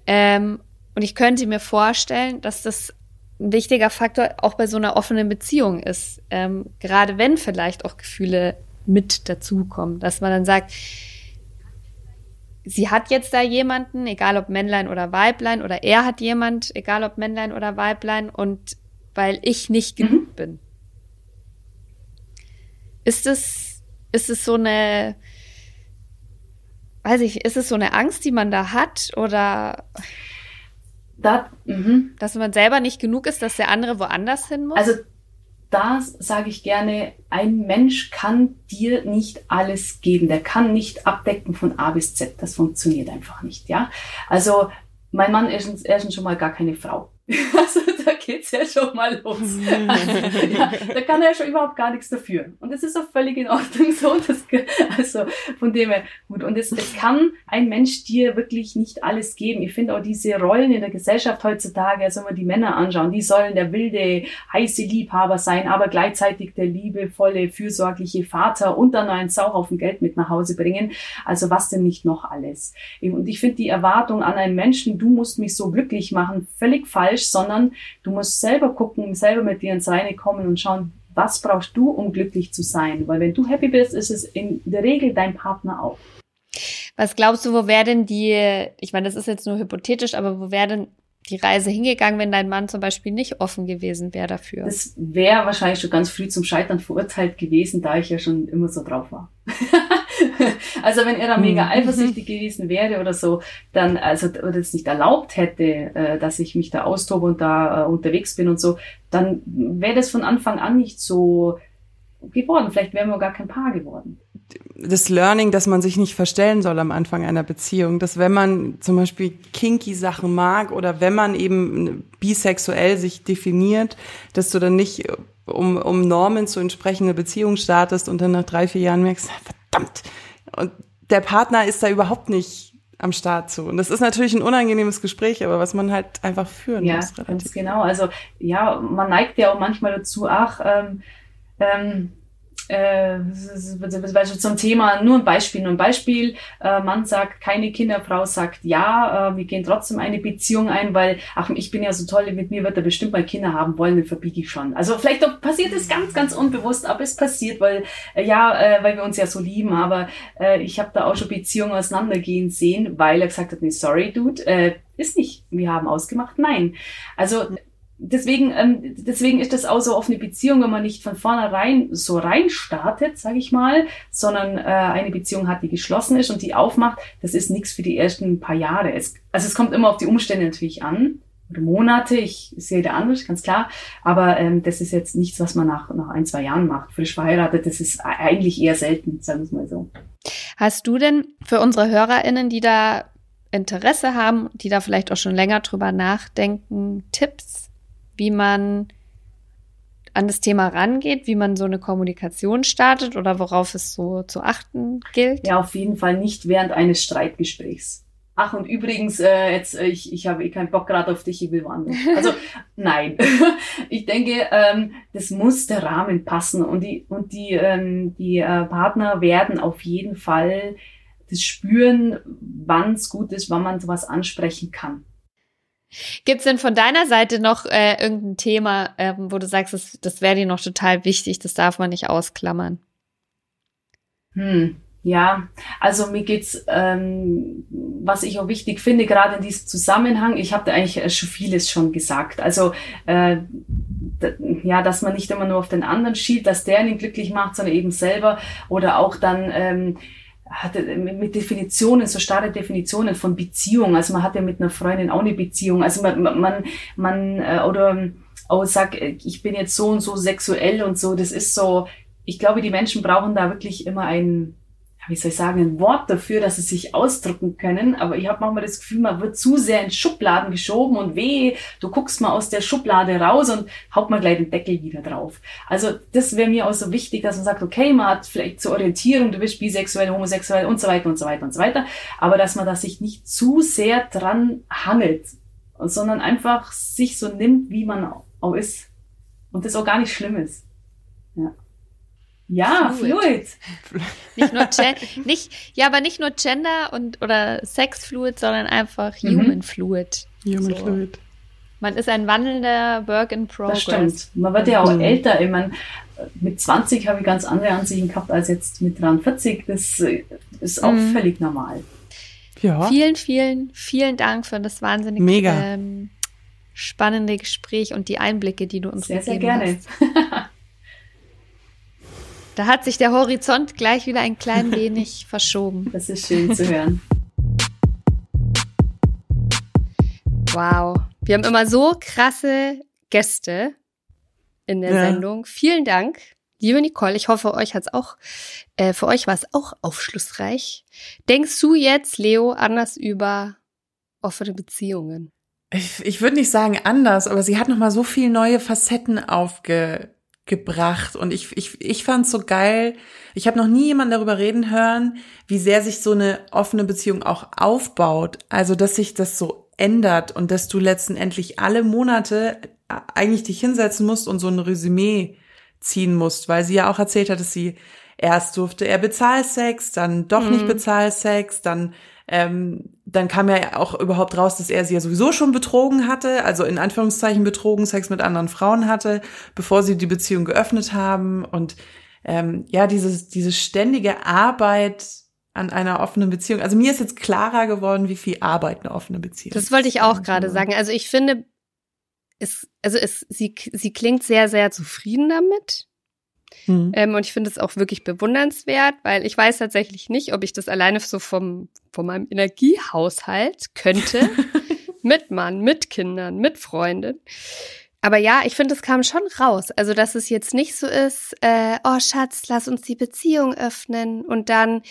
Ähm, und ich könnte mir vorstellen, dass das ein wichtiger Faktor auch bei so einer offenen Beziehung ist. Ähm, gerade wenn vielleicht auch Gefühle mit dazukommen, dass man dann sagt, sie hat jetzt da jemanden, egal ob Männlein oder Weiblein, oder er hat jemand, egal ob Männlein oder Weiblein, und weil ich nicht mhm. genug bin. Ist es, ist es so eine, weiß ich, ist es so eine Angst, die man da hat, oder? Da, mhm. Dass man selber nicht genug ist, dass der andere woanders hin muss? Also da sage ich gerne, ein Mensch kann dir nicht alles geben. Der kann nicht abdecken von A bis Z. Das funktioniert einfach nicht, ja. Also mein Mann ist erstens schon mal gar keine Frau. also da geht's ja schon mal los. Ja, da kann er ja schon überhaupt gar nichts dafür. Und das ist auch völlig in Ordnung so. Das, also von dem her gut. Und es, es kann ein Mensch dir wirklich nicht alles geben. Ich finde auch diese Rollen in der Gesellschaft heutzutage, also wenn wir die Männer anschauen, die sollen der wilde, heiße Liebhaber sein, aber gleichzeitig der liebevolle, fürsorgliche Vater und dann noch einen Sauhaufen Geld mit nach Hause bringen. Also was denn nicht noch alles? Und ich finde die Erwartung an einen Menschen, du musst mich so glücklich machen, völlig falsch, sondern du musst selber gucken, selber mit dir ins Reine kommen und schauen, was brauchst du, um glücklich zu sein? Weil wenn du happy bist, ist es in der Regel dein Partner auch. Was glaubst du, wo wäre denn die, ich meine, das ist jetzt nur hypothetisch, aber wo wäre denn die Reise hingegangen, wenn dein Mann zum Beispiel nicht offen gewesen wäre dafür? Das wäre wahrscheinlich schon ganz früh zum Scheitern verurteilt gewesen, da ich ja schon immer so drauf war. also wenn er da mega mhm. eifersüchtig gewesen wäre oder so, dann, also oder es nicht erlaubt hätte, äh, dass ich mich da austobe und da äh, unterwegs bin und so, dann wäre das von Anfang an nicht so geworden. Vielleicht wären wir gar kein Paar geworden. Das Learning, dass man sich nicht verstellen soll am Anfang einer Beziehung, dass wenn man zum Beispiel kinky Sachen mag oder wenn man eben bisexuell sich definiert, dass du dann nicht um, um Normen zu entsprechen eine Beziehung startest und dann nach drei, vier Jahren merkst, verdammt, und der Partner ist da überhaupt nicht am Start zu. Und das ist natürlich ein unangenehmes Gespräch, aber was man halt einfach führen ja, muss. Ja, ganz genau. Also ja, man neigt ja auch manchmal dazu, ach, ähm, ähm, äh, zum Thema, nur ein Beispiel, nur ein Beispiel. Äh, Mann sagt keine Kinder, Frau sagt ja, äh, wir gehen trotzdem eine Beziehung ein, weil, ach, ich bin ja so toll, mit mir wird er bestimmt mal Kinder haben wollen, dann verbiege ich schon. Also vielleicht passiert es ganz, ganz unbewusst, aber es passiert, weil, äh, ja, weil wir uns ja so lieben, aber ich habe da auch schon Beziehungen auseinandergehen sehen, weil er gesagt hat, nee, sorry, Dude, ist nicht. Wir haben ausgemacht, nein. Also deswegen, ähm, deswegen ist das auch so offene Beziehung, wenn man nicht von vornherein so rein startet, sage ich mal, sondern äh, eine Beziehung hat, die geschlossen ist und die aufmacht, das ist nichts für die ersten paar Jahre. Es, also es kommt immer auf die Umstände natürlich an. Oder Monate, ich sehe da anders, ganz klar. Aber ähm, das ist jetzt nichts, was man nach, nach ein, zwei Jahren macht. Frisch verheiratet, das ist eigentlich eher selten, sagen wir es mal so. Hast du denn für unsere HörerInnen, die da Interesse haben, die da vielleicht auch schon länger drüber nachdenken, Tipps, wie man an das Thema rangeht, wie man so eine Kommunikation startet oder worauf es so zu achten gilt? Ja, auf jeden Fall nicht während eines Streitgesprächs. Ach, und übrigens, äh, jetzt, äh, ich, ich habe eh keinen Bock gerade auf dich, ich will woanders. Also, nein. ich denke, ähm, das muss der Rahmen passen und die, und die, ähm, die äh, Partner werden auf jeden Fall das spüren, wann es gut ist, wann man sowas ansprechen kann. Gibt's denn von deiner Seite noch äh, irgendein Thema, ähm, wo du sagst, das, das wäre dir noch total wichtig, das darf man nicht ausklammern? Hm, ja, also mir geht's, ähm, was ich auch wichtig finde, gerade in diesem Zusammenhang, ich habe da eigentlich äh, schon vieles schon gesagt. Also äh, ja, dass man nicht immer nur auf den anderen schielt, dass der ihn glücklich macht, sondern eben selber oder auch dann ähm, hatte mit Definitionen, so starre Definitionen von Beziehung. Also man hat ja mit einer Freundin auch eine Beziehung. Also man, man, man äh, oder auch sagt, ich bin jetzt so und so sexuell und so. Das ist so, ich glaube, die Menschen brauchen da wirklich immer ein, wie soll ich sagen, ein Wort dafür, dass sie sich ausdrücken können. Aber ich habe manchmal das Gefühl, man wird zu sehr in Schubladen geschoben und weh, du guckst mal aus der Schublade raus und haut mal gleich den Deckel wieder drauf. Also das wäre mir auch so wichtig, dass man sagt, okay, man hat vielleicht zur Orientierung, du bist bisexuell, homosexuell und so weiter und so weiter und so weiter. Aber dass man da sich nicht zu sehr dran hangelt, sondern einfach sich so nimmt, wie man auch ist. Und das auch gar nicht schlimm ist. Ja. Ja, fluid. fluid. Nicht nur nicht, ja, aber nicht nur Gender und oder Sex fluid, sondern einfach mhm. Human fluid. Human so. fluid. Man ist ein wandelnder Work in Progress. Das stimmt. Man wird ja auch mhm. älter. Ich meine, mit 20 habe ich ganz andere Ansichten gehabt als jetzt mit 43. Das ist auch mhm. völlig normal. Ja. Vielen, vielen, vielen Dank für das wahnsinnig Mega. Ähm, spannende Gespräch und die Einblicke, die du uns sehr, gegeben sehr gerne. Da hat sich der Horizont gleich wieder ein klein wenig verschoben. Das ist schön zu hören. Wow. Wir haben immer so krasse Gäste in der ja. Sendung. Vielen Dank, liebe Nicole. Ich hoffe, euch hat's auch, äh, für euch war es auch aufschlussreich. Denkst du jetzt, Leo, anders über offene Beziehungen? ich, ich würde nicht sagen anders, aber sie hat noch mal so viel neue Facetten aufgebracht und ich ich ich fand's so geil. Ich habe noch nie jemanden darüber reden hören, wie sehr sich so eine offene Beziehung auch aufbaut. Also dass sich das so ändert und dass du letztendlich alle Monate eigentlich dich hinsetzen musst und so ein Resümee ziehen musst, weil sie ja auch erzählt hat, dass sie erst durfte er Bezahlsex, dann doch nicht Mhm. Bezahlsex, dann ähm, dann kam ja auch überhaupt raus, dass er sie ja sowieso schon betrogen hatte, also in Anführungszeichen betrogen, Sex mit anderen Frauen hatte, bevor sie die Beziehung geöffnet haben. Und ähm, ja, dieses, diese ständige Arbeit an einer offenen Beziehung. Also mir ist jetzt klarer geworden, wie viel Arbeit eine offene Beziehung Das wollte ich auch ist. gerade sagen. Also ich finde, es, also es, sie, sie klingt sehr, sehr zufrieden damit. Hm. Ähm, und ich finde es auch wirklich bewundernswert, weil ich weiß tatsächlich nicht, ob ich das alleine so vom, von meinem Energiehaushalt könnte. mit Mann, mit Kindern, mit Freundin. Aber ja, ich finde, es kam schon raus. Also, dass es jetzt nicht so ist, äh, oh Schatz, lass uns die Beziehung öffnen. Und dann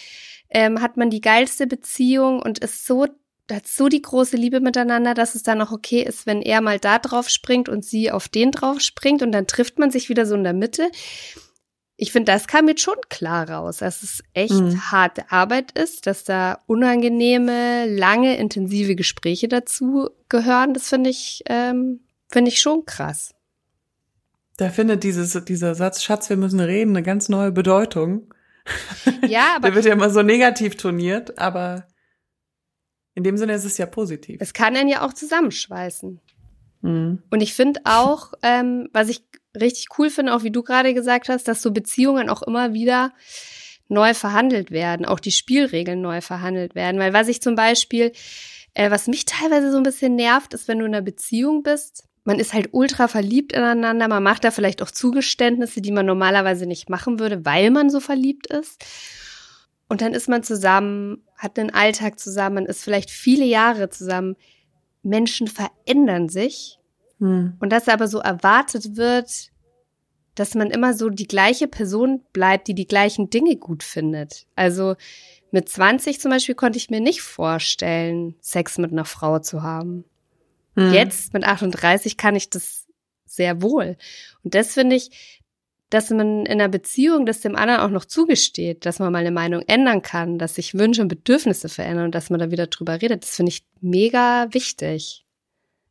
ähm, hat man die geilste Beziehung und ist so, hat so die große Liebe miteinander, dass es dann auch okay ist, wenn er mal da drauf springt und sie auf den drauf springt und dann trifft man sich wieder so in der Mitte. Ich finde, das kam jetzt schon klar raus, dass es echt Mhm. harte Arbeit ist, dass da unangenehme, lange, intensive Gespräche dazu gehören. Das finde ich, ähm, finde ich schon krass. Da findet dieses, dieser Satz, Schatz, wir müssen reden, eine ganz neue Bedeutung. Ja, aber Der wird ja immer so negativ toniert, aber in dem Sinne ist es ja positiv. es kann einen ja auch zusammenschweißen. Mhm. Und ich finde auch, ähm, was ich richtig cool finde, auch wie du gerade gesagt hast, dass so Beziehungen auch immer wieder neu verhandelt werden, auch die Spielregeln neu verhandelt werden. Weil was ich zum Beispiel, äh, was mich teilweise so ein bisschen nervt, ist, wenn du in einer Beziehung bist, man ist halt ultra verliebt ineinander, man macht da vielleicht auch Zugeständnisse, die man normalerweise nicht machen würde, weil man so verliebt ist. Und dann ist man zusammen, hat einen Alltag zusammen, man ist vielleicht viele Jahre zusammen. Menschen verändern sich Hm. und dass aber so erwartet wird, dass man immer so die gleiche Person bleibt, die die gleichen Dinge gut findet. Also mit 20 zum Beispiel konnte ich mir nicht vorstellen, Sex mit einer Frau zu haben. Hm. Jetzt mit 38 kann ich das sehr wohl. Und das finde ich, dass man in einer Beziehung das dem anderen auch noch zugesteht, dass man mal eine Meinung ändern kann, dass sich Wünsche und Bedürfnisse verändern und dass man da wieder drüber redet, das finde ich mega wichtig.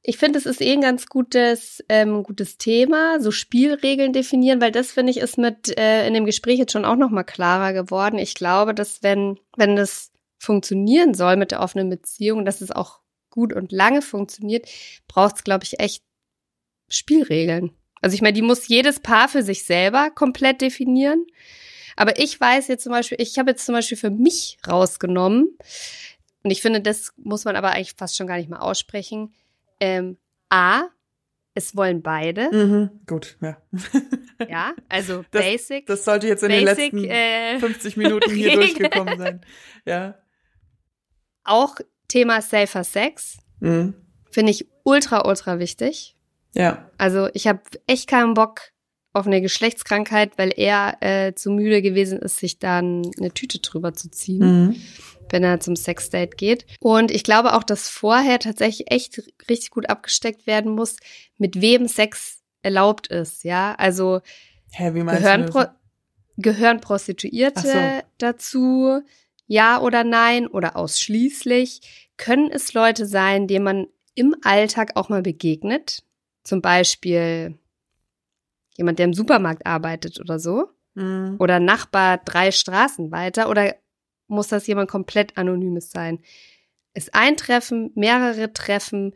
Ich finde, es ist eh ein ganz gutes, ähm, gutes Thema, so Spielregeln definieren, weil das finde ich ist mit äh, in dem Gespräch jetzt schon auch noch mal klarer geworden. Ich glaube, dass wenn wenn das funktionieren soll mit der offenen Beziehung, dass es auch gut und lange funktioniert, braucht es, glaube ich, echt Spielregeln. Also ich meine, die muss jedes Paar für sich selber komplett definieren. Aber ich weiß jetzt zum Beispiel, ich habe jetzt zum Beispiel für mich rausgenommen, und ich finde, das muss man aber eigentlich fast schon gar nicht mal aussprechen. Ähm, A, es wollen beide, Mhm. Gut, ja. ja, also Das- basic. Das sollte jetzt in den basic, letzten äh, 50 Minuten hier durchgekommen sein. Ja. auch Thema Safer Sex Mhm. finde ich ultra, ultra wichtig. Ja. Also ich habe echt keinen Bock auf eine Geschlechtskrankheit, weil er äh, zu müde gewesen ist, sich dann eine Tüte drüber zu ziehen, Mhm. Wenn er zum Sexdate geht. Und ich glaube auch, dass vorher tatsächlich echt richtig gut abgesteckt werden muss, mit wem Sex erlaubt ist. Ja, also Hä, gehören, Pro gehören Prostituierte so. dazu? Ja oder nein oder ausschließlich? Können es Leute sein, denen man im Alltag auch mal begegnet? Zum Beispiel jemand, der im Supermarkt arbeitet oder so? Mhm. Oder Nachbar drei Straßen weiter? Oder muss das jemand komplett Anonymes sein? Ist ein Treffen, mehrere Treffen?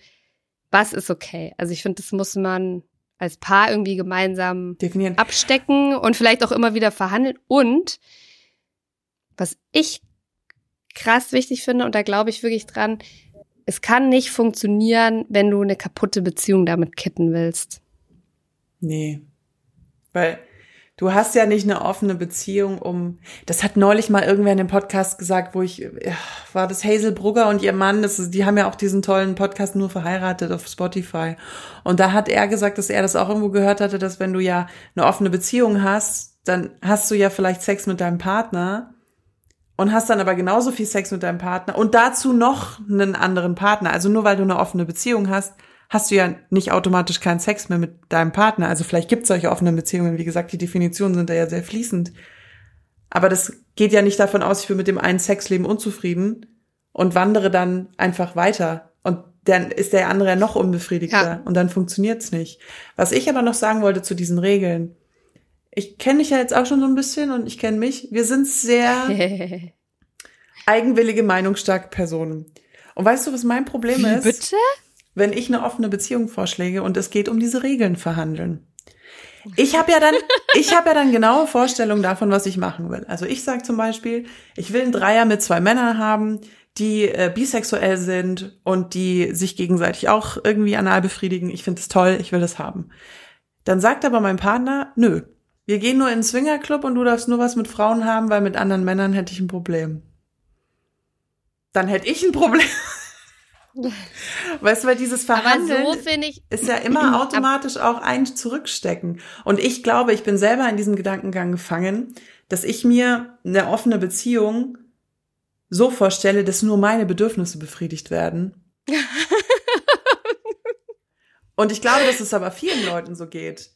Was ist okay? Also ich finde, das muss man als Paar irgendwie gemeinsam Definieren. abstecken und vielleicht auch immer wieder verhandeln. Und was ich krass wichtig finde, und da glaube ich wirklich dran, es kann nicht funktionieren, wenn du eine kaputte Beziehung damit kitten willst. Nee. Weil du hast ja nicht eine offene Beziehung um, das hat neulich mal irgendwer in dem Podcast gesagt, wo ich, war das Hazel Brugger und ihr Mann, das ist, die haben ja auch diesen tollen Podcast nur verheiratet auf Spotify. Und da hat er gesagt, dass er das auch irgendwo gehört hatte, dass wenn du ja eine offene Beziehung hast, dann hast du ja vielleicht Sex mit deinem Partner und hast dann aber genauso viel Sex mit deinem Partner und dazu noch einen anderen Partner. Also nur weil du eine offene Beziehung hast, hast du ja nicht automatisch keinen Sex mehr mit deinem Partner. Also vielleicht gibt es solche offenen Beziehungen. Wie gesagt, die Definitionen sind da ja sehr fließend. Aber das geht ja nicht davon aus, ich bin mit dem einen Sexleben unzufrieden und wandere dann einfach weiter. Und dann ist der andere ja noch unbefriedigter ja. und dann funktioniert's nicht. Was ich aber noch sagen wollte zu diesen Regeln. Ich kenne dich ja jetzt auch schon so ein bisschen und ich kenne mich. Wir sind sehr eigenwillige, meinungsstarke Personen. Und weißt du, was mein Problem ist? Bitte? Wenn ich eine offene Beziehung vorschläge und es geht um diese Regeln verhandeln. Ich habe ja dann, ich habe ja dann genaue Vorstellungen davon, was ich machen will. Also ich sage zum Beispiel, ich will einen Dreier mit zwei Männern haben, die äh, bisexuell sind und die sich gegenseitig auch irgendwie anal befriedigen. Ich finde es toll, ich will das haben. Dann sagt aber mein Partner, nö, wir gehen nur in den Swingerclub und du darfst nur was mit Frauen haben, weil mit anderen Männern hätte ich ein Problem. Dann hätte ich ein Problem. Weißt du, weil dieses Verhandeln so ist ja immer automatisch auch ein Zurückstecken. Und ich glaube, ich bin selber in diesem Gedankengang gefangen, dass ich mir eine offene Beziehung so vorstelle, dass nur meine Bedürfnisse befriedigt werden. Und ich glaube, dass es aber vielen Leuten so geht.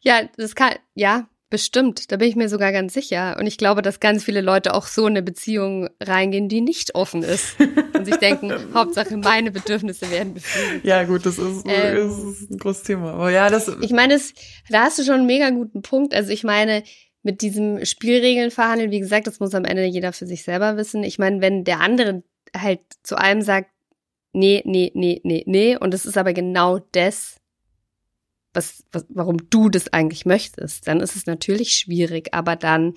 Ja, das kann, ja, bestimmt. Da bin ich mir sogar ganz sicher. Und ich glaube, dass ganz viele Leute auch so in eine Beziehung reingehen, die nicht offen ist. Und sich denken, Hauptsache meine Bedürfnisse werden befriedigt. Ja, gut, das ist, ähm, das ist ein großes Thema. Aber ja, das. Ich meine, es, da hast du schon einen mega guten Punkt. Also ich meine, mit diesem Spielregeln verhandeln, wie gesagt, das muss am Ende jeder für sich selber wissen. Ich meine, wenn der andere halt zu einem sagt, nee, nee, nee, nee, nee, und es ist aber genau das, was, was, warum du das eigentlich möchtest, dann ist es natürlich schwierig, aber dann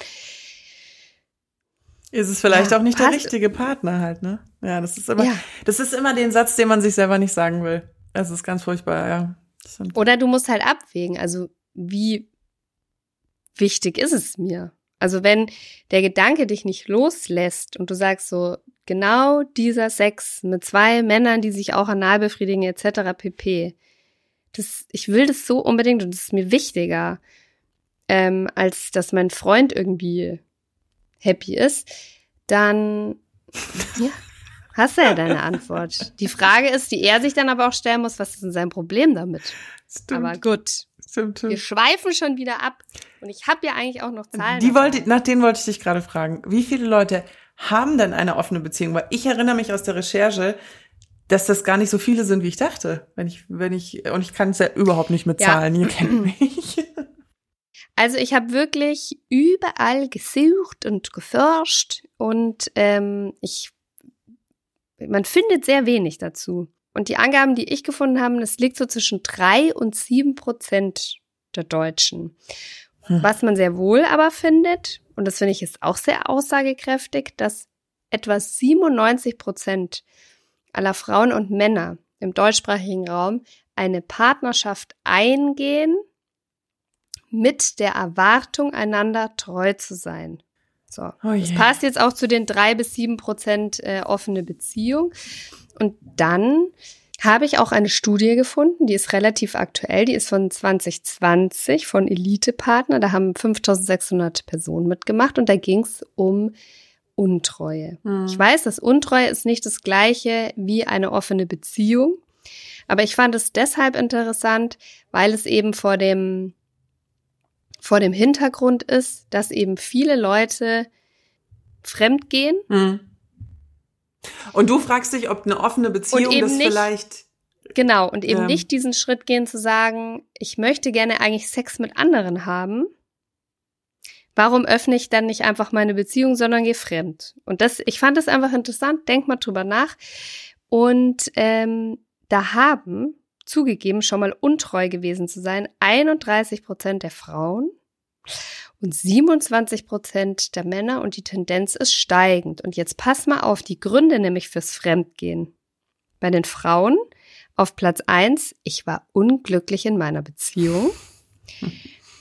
ist es vielleicht ja, auch nicht der richtige Partner halt, ne? Ja, das ist immer, ja. das ist immer den Satz, den man sich selber nicht sagen will. Es ist ganz furchtbar, ja. Oder du musst halt abwägen, also wie wichtig ist es mir? Also wenn der Gedanke dich nicht loslässt und du sagst so, genau dieser Sex mit zwei Männern, die sich auch anal befriedigen etc. pp. Das, ich will das so unbedingt und das ist mir wichtiger, ähm, als dass mein Freund irgendwie happy ist, dann ja, hast du ja deine Antwort. Die Frage ist, die er sich dann aber auch stellen muss, was ist denn sein Problem damit? Stimmt. Aber gut. Stimmt. Wir schweifen schon wieder ab. Und ich habe ja eigentlich auch noch Zahlen. Die wollte, nach denen wollte ich dich gerade fragen. Wie viele Leute haben denn eine offene Beziehung? Weil ich erinnere mich aus der Recherche, dass das gar nicht so viele sind, wie ich dachte. Wenn ich, wenn ich, und ich kann es ja überhaupt nicht mit Zahlen, ja. ihr kennt mich. Also ich habe wirklich überall gesucht und geforscht und ähm, ich, man findet sehr wenig dazu. Und die Angaben, die ich gefunden habe, das liegt so zwischen drei und sieben Prozent der Deutschen. Hm. Was man sehr wohl aber findet, und das finde ich ist auch sehr aussagekräftig, dass etwa 97 Prozent aller Frauen und Männer im deutschsprachigen Raum eine Partnerschaft eingehen mit der Erwartung, einander treu zu sein. So. Oh das passt jetzt auch zu den drei bis sieben Prozent äh, offene Beziehung. Und dann habe ich auch eine Studie gefunden, die ist relativ aktuell, die ist von 2020 von Elite Partner, da haben 5600 Personen mitgemacht und da ging es um Untreue. Hm. Ich weiß, dass Untreue ist nicht das gleiche wie eine offene Beziehung, aber ich fand es deshalb interessant, weil es eben vor dem vor dem Hintergrund ist, dass eben viele Leute fremdgehen hm. Und du fragst dich, ob eine offene Beziehung das nicht, vielleicht. Genau, und eben ja. nicht diesen Schritt gehen zu sagen, ich möchte gerne eigentlich Sex mit anderen haben. Warum öffne ich dann nicht einfach meine Beziehung, sondern gehe fremd? Und das, ich fand das einfach interessant, denk mal drüber nach. Und ähm, da haben zugegeben, schon mal untreu gewesen zu sein, 31 Prozent der Frauen und 27 Prozent der Männer und die Tendenz ist steigend. Und jetzt pass mal auf die Gründe nämlich fürs Fremdgehen. Bei den Frauen auf Platz eins: ich war unglücklich in meiner Beziehung.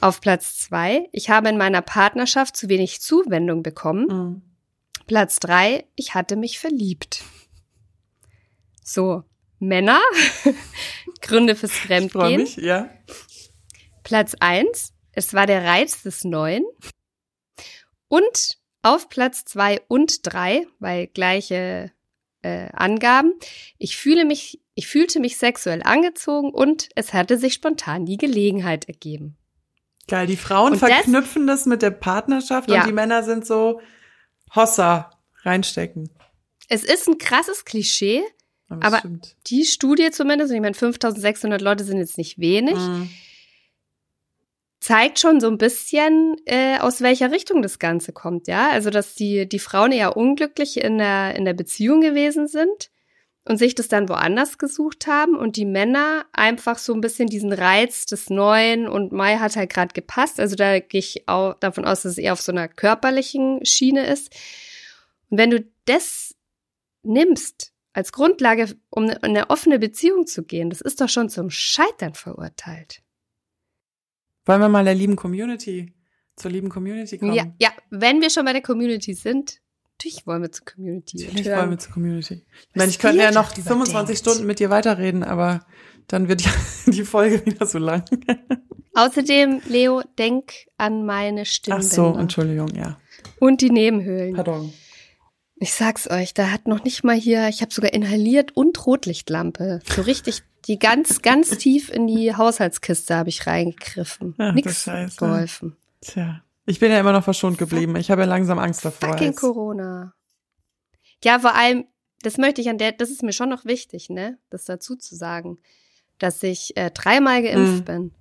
Auf Platz zwei: ich habe in meiner Partnerschaft zu wenig Zuwendung bekommen. Mhm. Platz drei: ich hatte mich verliebt. So, Männer, Gründe fürs Fremdgehen. Ich mich, ja. Platz eins: es war der Reiz des Neuen. Und Auf Platz zwei und drei, weil gleiche äh, Angaben. Ich fühle mich, ich fühlte mich sexuell angezogen und es hatte sich spontan die Gelegenheit ergeben. Geil, die Frauen Und das- verknüpfen das, mit der Partnerschaft Ja. und die Männer sind so Hossa reinstecken. Es ist ein krasses Klischee. das Aber- stimmt. Die Studie zumindest, und ich meine, 5600 Leute sind jetzt nicht wenig, Mhm. zeigt schon so ein bisschen, äh, aus welcher Richtung das Ganze kommt, ja. Also, dass die, die Frauen eher unglücklich in der, in der Beziehung gewesen sind und sich das dann woanders gesucht haben und die Männer einfach so ein bisschen diesen Reiz des Neuen und Mai hat halt gerade gepasst. Also da gehe ich auch davon aus, dass es eher auf so einer körperlichen Schiene ist. Und wenn du das nimmst als Grundlage, um in eine offene Beziehung zu gehen, das ist doch schon zum Scheitern verurteilt. Wollen wir mal der lieben Community, zur lieben Community kommen? Ja, ja, wenn wir schon bei der Community sind, natürlich wollen wir zur Community. Natürlich hören. wollen wir zur Community. Ich meine, ich könnte ja noch darüber 25 denkt. Stunden mit dir weiterreden, aber dann wird ja die Folge wieder so lang. Außerdem, Leo, denk an meine Ach Stimmbänder. so, Entschuldigung, ja. Und die Nebenhöhlen. Pardon. Ich sag's euch, da hat noch nicht mal hier, ich habe sogar inhaliert und Rotlichtlampe. So richtig, die ganz, ganz tief in die Haushaltskiste habe ich reingegriffen. Ach, Nix geholfen. Tja. Ich bin ja immer noch verschont geblieben. Ich habe ja langsam Angst davor. Fucking jetzt. Corona. Ja, vor allem, das möchte ich an der, das ist mir schon noch wichtig, ne, das dazu zu sagen, dass ich äh, dreimal geimpft Mhm. bin.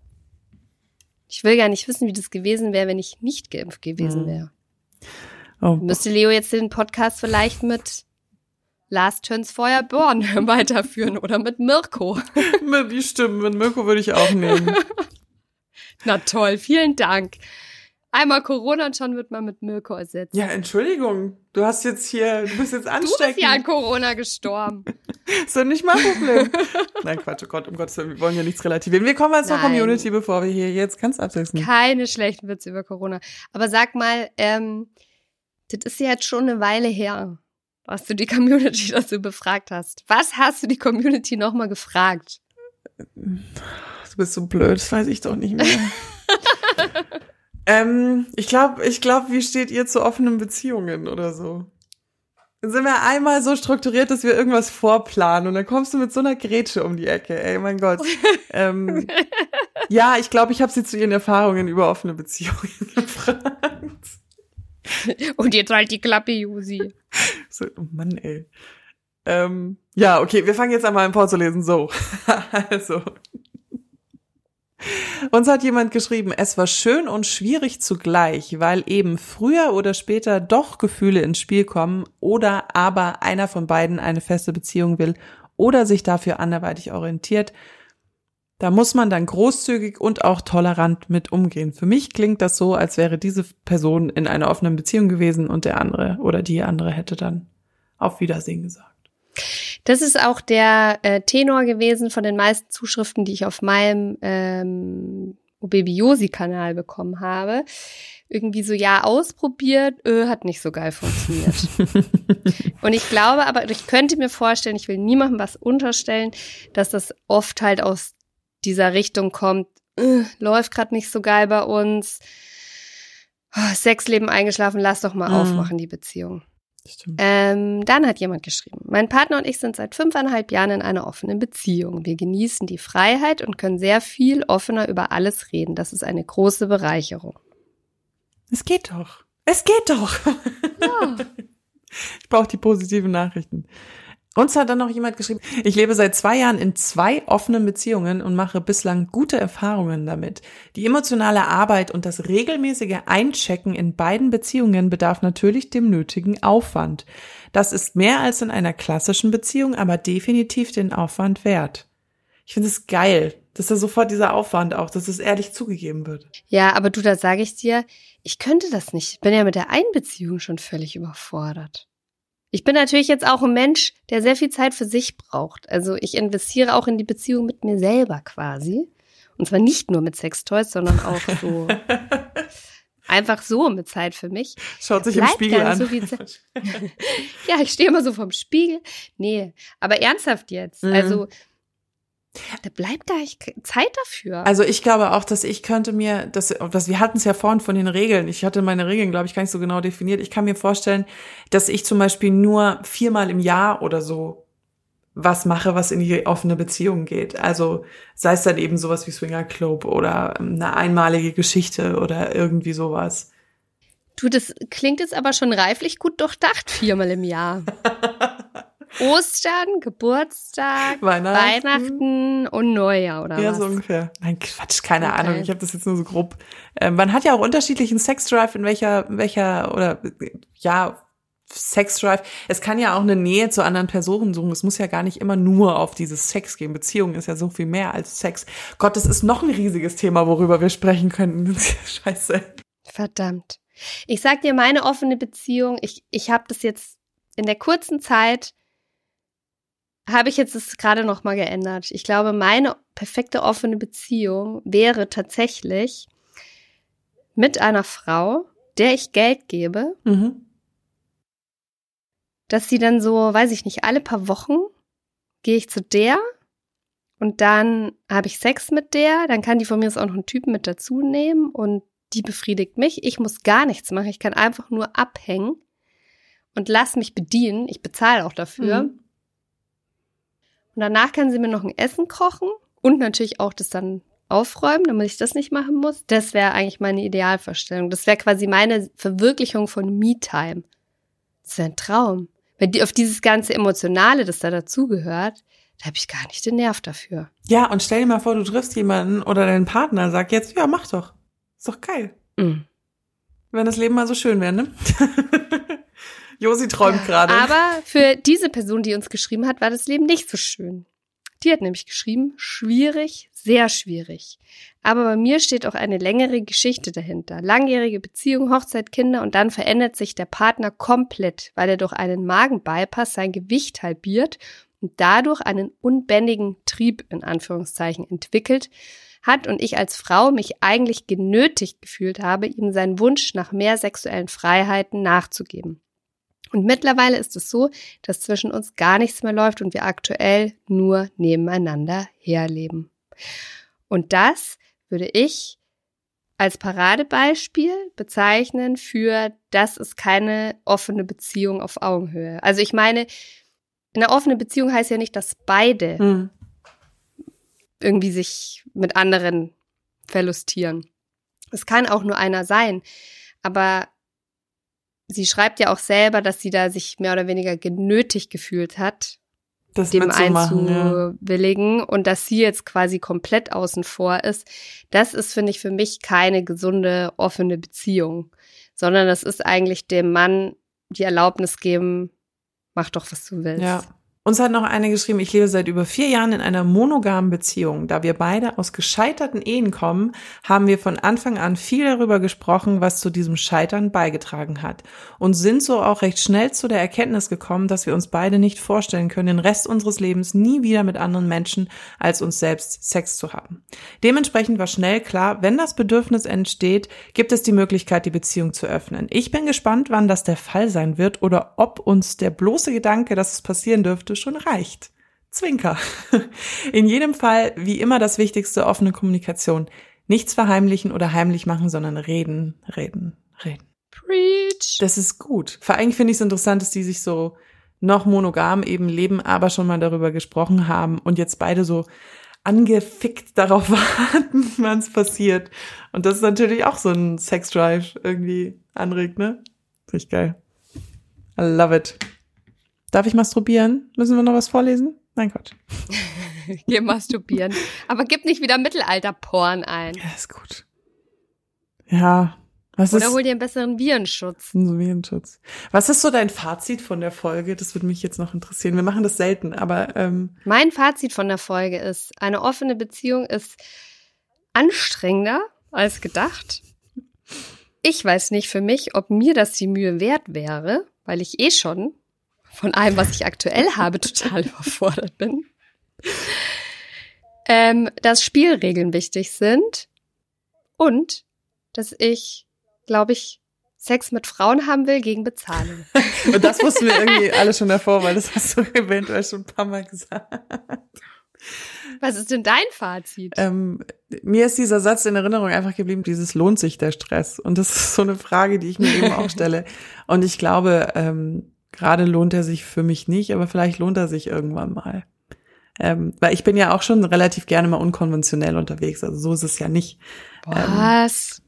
Ich will gar nicht wissen, wie das gewesen wäre, wenn ich nicht geimpft gewesen Mhm. wäre. Oh, Müsste Leo jetzt den Podcast vielleicht mit Last Turns Feuer Born weiterführen oder mit Mirko. die Stimmen, mit Mirko würde ich auch nehmen. Na toll, vielen Dank. Einmal Corona und schon wird man mit Mirko ersetzt. Ja, Entschuldigung. Du hast jetzt hier, du bist jetzt du bist ansteckend. ja an Corona gestorben. Ist doch nicht mein Problem. Nein, Quatsch, oh Gott, um Gottes Willen, wir wollen ja nichts relativieren. Wir kommen mal zur Nein. Community, bevor wir hier jetzt ganz absetzen. Keine schlechten Witze über Corona. Aber sag mal, ähm, das ist ja jetzt schon eine Weile her, was du die Community dazu befragt hast. Was hast du die Community nochmal gefragt? Du bist so blöd, das weiß ich doch nicht mehr. ähm, ich glaube, ich glaub, wie steht ihr zu offenen Beziehungen oder so? Dann sind wir einmal so strukturiert, dass wir irgendwas vorplanen und dann kommst du mit so einer Grätsche um die Ecke. Ey, mein Gott. ähm, ja, ich glaube, ich habe sie zu ihren Erfahrungen über offene Beziehungen gefragt. Und jetzt halt die Klappe, Jusi. So, oh Mann, ey. Ähm, ja, okay, wir fangen jetzt einmal an vorzulesen. So, also. Uns hat jemand geschrieben, es war schön und schwierig zugleich, weil eben früher oder später doch Gefühle ins Spiel kommen oder aber einer von beiden eine feste Beziehung will oder sich dafür anderweitig orientiert. Da muss man dann großzügig und auch tolerant mit umgehen. Für mich klingt das so, als wäre diese Person in einer offenen Beziehung gewesen und der andere oder die andere hätte dann auf Wiedersehen gesagt. Das ist auch der äh, Tenor gewesen von den meisten Zuschriften, die ich auf meinem ähm, Obebiosi-Kanal bekommen habe. Irgendwie so, ja, ausprobiert, äh, hat nicht so geil funktioniert. Und ich glaube aber, ich könnte mir vorstellen, ich will niemandem was unterstellen, dass das oft halt aus dieser Richtung kommt, äh, läuft gerade nicht so geil bei uns, oh, Sexleben eingeschlafen, lass doch mal Mhm. aufmachen, die Beziehung. Ähm, dann hat jemand geschrieben, mein Partner und ich sind seit fünfeinhalb Jahren in einer offenen Beziehung. Wir genießen die Freiheit und können sehr viel offener über alles reden. Das ist eine große Bereicherung. Es geht doch. Es geht doch. Ja. Ich brauche die positiven Nachrichten. Uns hat dann noch jemand geschrieben, ich lebe seit zwei Jahren in zwei offenen Beziehungen und mache bislang gute Erfahrungen damit. Die emotionale Arbeit und das regelmäßige Einchecken in beiden Beziehungen bedarf natürlich dem nötigen Aufwand. Das ist mehr als in einer klassischen Beziehung, aber definitiv den Aufwand wert. Ich finde es geil, dass da sofort dieser Aufwand auch, dass es ehrlich zugegeben wird. ja, aber du, da sage ich dir, ich könnte das nicht. Ich bin ja mit der Einbeziehung schon völlig überfordert. Ich bin natürlich jetzt auch ein Mensch, der sehr viel Zeit für sich braucht. Also ich investiere auch in die Beziehung mit mir selber quasi. Und zwar nicht nur mit Sextoys, sondern auch so einfach so mit Zeit für mich. Schaut sich im Bleibt Spiegel gar an. so. Ja, ich stehe immer so vorm Spiegel. Nee, aber ernsthaft jetzt. Mhm. Also Da bleibt gar nicht Zeit dafür. Also ich glaube auch, dass ich könnte mir, dass, dass wir hatten es ja vorhin von den Regeln. Ich hatte meine Regeln, glaube ich, gar nicht so genau definiert. Ich kann mir vorstellen, dass ich zum Beispiel nur viermal im Jahr oder so was mache, was in die offene Beziehung geht. Also sei es dann eben sowas wie Swinger Club oder eine einmalige Geschichte oder irgendwie sowas. Du, das klingt jetzt aber schon reiflich gut durchdacht, viermal im Jahr. Ostern, Geburtstag, Weihnachten. Weihnachten und Neujahr oder Ja, was? so ungefähr. Nein, Quatsch, keine Okay. Ahnung. Ich habe das jetzt nur so grob. Ähm, man hat ja auch unterschiedlichen Sexdrive, in welcher, welcher oder ja, Sexdrive. Es kann ja auch eine Nähe zu anderen Personen suchen. Es muss ja gar nicht immer nur auf dieses Sex gehen. Beziehung ist ja so viel mehr als Sex. Gott, das ist noch ein riesiges Thema, worüber wir sprechen könnten. Scheiße. Verdammt. Ich sag dir, meine offene Beziehung, ich, ich habe das jetzt in der kurzen Zeit, habe ich jetzt das gerade noch mal geändert. Ich glaube, meine perfekte offene Beziehung wäre tatsächlich mit einer Frau, der ich Geld gebe, Mhm. dass sie dann so, weiß ich nicht, alle paar Wochen gehe ich zu der und dann habe ich Sex mit der, dann kann die von mir aus auch noch einen Typen mit dazu nehmen und die befriedigt mich. Ich muss gar nichts machen, ich kann einfach nur abhängen und lass mich bedienen. Ich bezahle auch dafür. Mhm. Und danach kann sie mir noch ein Essen kochen und natürlich auch das dann aufräumen, damit ich das nicht machen muss. Das wäre eigentlich meine Idealvorstellung. Das wäre quasi meine Verwirklichung von Me-Time. Das wäre ein Traum. Weil die, auf dieses ganze Emotionale, das da dazugehört, da habe ich gar nicht den Nerv dafür. Ja, und stell dir mal vor, du triffst jemanden oder deinen Partner, sag jetzt, ja, mach doch. Ist doch geil. Mm. Wenn das Leben mal so schön wäre, ne? Josi träumt gerade. Aber für diese Person, die uns geschrieben hat, war das Leben nicht so schön. Die hat nämlich geschrieben, schwierig, sehr schwierig. Aber bei mir steht auch eine längere Geschichte dahinter. Langjährige Beziehung, Hochzeit, Kinder und dann verändert sich der Partner komplett, weil er durch einen Magenbypass sein Gewicht halbiert und dadurch einen unbändigen Trieb in Anführungszeichen entwickelt hat und ich als Frau mich eigentlich genötigt gefühlt habe, ihm seinen Wunsch nach mehr sexuellen Freiheiten nachzugeben. Und mittlerweile ist es so, dass zwischen uns gar nichts mehr läuft und wir aktuell nur nebeneinander herleben. Und das würde ich als Paradebeispiel bezeichnen für, das ist keine offene Beziehung auf Augenhöhe. Also ich meine, eine offene Beziehung heißt ja nicht, dass beide Mhm. irgendwie sich mit anderen verlustieren. Es kann auch nur einer sein, aber sie schreibt ja auch selber, dass sie da sich mehr oder weniger genötigt gefühlt hat, Das dem mitzumachen, ja. einzuwilligen und dass sie jetzt quasi komplett außen vor ist. Das ist, finde ich, für mich keine gesunde, offene Beziehung, sondern das ist eigentlich dem Mann die Erlaubnis geben, mach doch, was du willst. Ja. Uns hat noch eine geschrieben, ich lebe seit über vier Jahren in einer monogamen Beziehung. Da wir beide aus gescheiterten Ehen kommen, haben wir von Anfang an viel darüber gesprochen, was zu diesem Scheitern beigetragen hat. Und sind so auch recht schnell zu der Erkenntnis gekommen, dass wir uns beide nicht vorstellen können, den Rest unseres Lebens nie wieder mit anderen Menschen als uns selbst Sex zu haben. Dementsprechend war schnell klar, wenn das Bedürfnis entsteht, gibt es die Möglichkeit, die Beziehung zu öffnen. Ich bin gespannt, wann das der Fall sein wird oder ob uns der bloße Gedanke, dass es passieren dürfte, schon reicht. Zwinker. In jedem Fall, wie immer, das Wichtigste, offene Kommunikation. Nichts verheimlichen oder heimlich machen, sondern reden, reden, reden. Preach. Das ist gut. Vor allem finde ich es interessant, dass die sich so noch monogam eben leben, aber schon mal darüber gesprochen haben und jetzt beide so angefickt darauf warten, wann es passiert. Und das ist natürlich auch so ein Sexdrive irgendwie anregt, ne? Finde ich geil. I love it. Darf ich masturbieren? Müssen wir noch was vorlesen? Nein, Gott. Geh masturbieren. Aber gib nicht wieder Mittelalter-Porn ein. Ja, ist gut. Ja. Was Oder ist hol dir einen besseren Virenschutz. so Virenschutz? Was ist so dein Fazit von der Folge? Das würde mich jetzt noch interessieren. Wir machen das selten, aber ähm, Mein Fazit von der Folge ist, eine offene Beziehung ist anstrengender als gedacht. Ich weiß nicht für mich, ob mir das die Mühe wert wäre, weil ich eh schon von allem, was ich aktuell habe, total überfordert bin. Ähm, dass Spielregeln wichtig sind und dass ich, glaube ich, Sex mit Frauen haben will gegen Bezahlung. Und das wussten wir irgendwie alle schon davor, weil das hast du eventuell schon ein paar Mal gesagt. Was ist denn dein Fazit? Ähm, mir ist dieser Satz in Erinnerung einfach geblieben, dieses lohnt sich der Stress. Und das ist so eine Frage, die ich mir eben auch stelle. Und ich glaube, ähm, gerade lohnt er sich für mich nicht, aber vielleicht lohnt er sich irgendwann mal. Ähm, weil ich bin ja auch schon relativ gerne mal unkonventionell unterwegs. Also so ist es ja nicht. Was?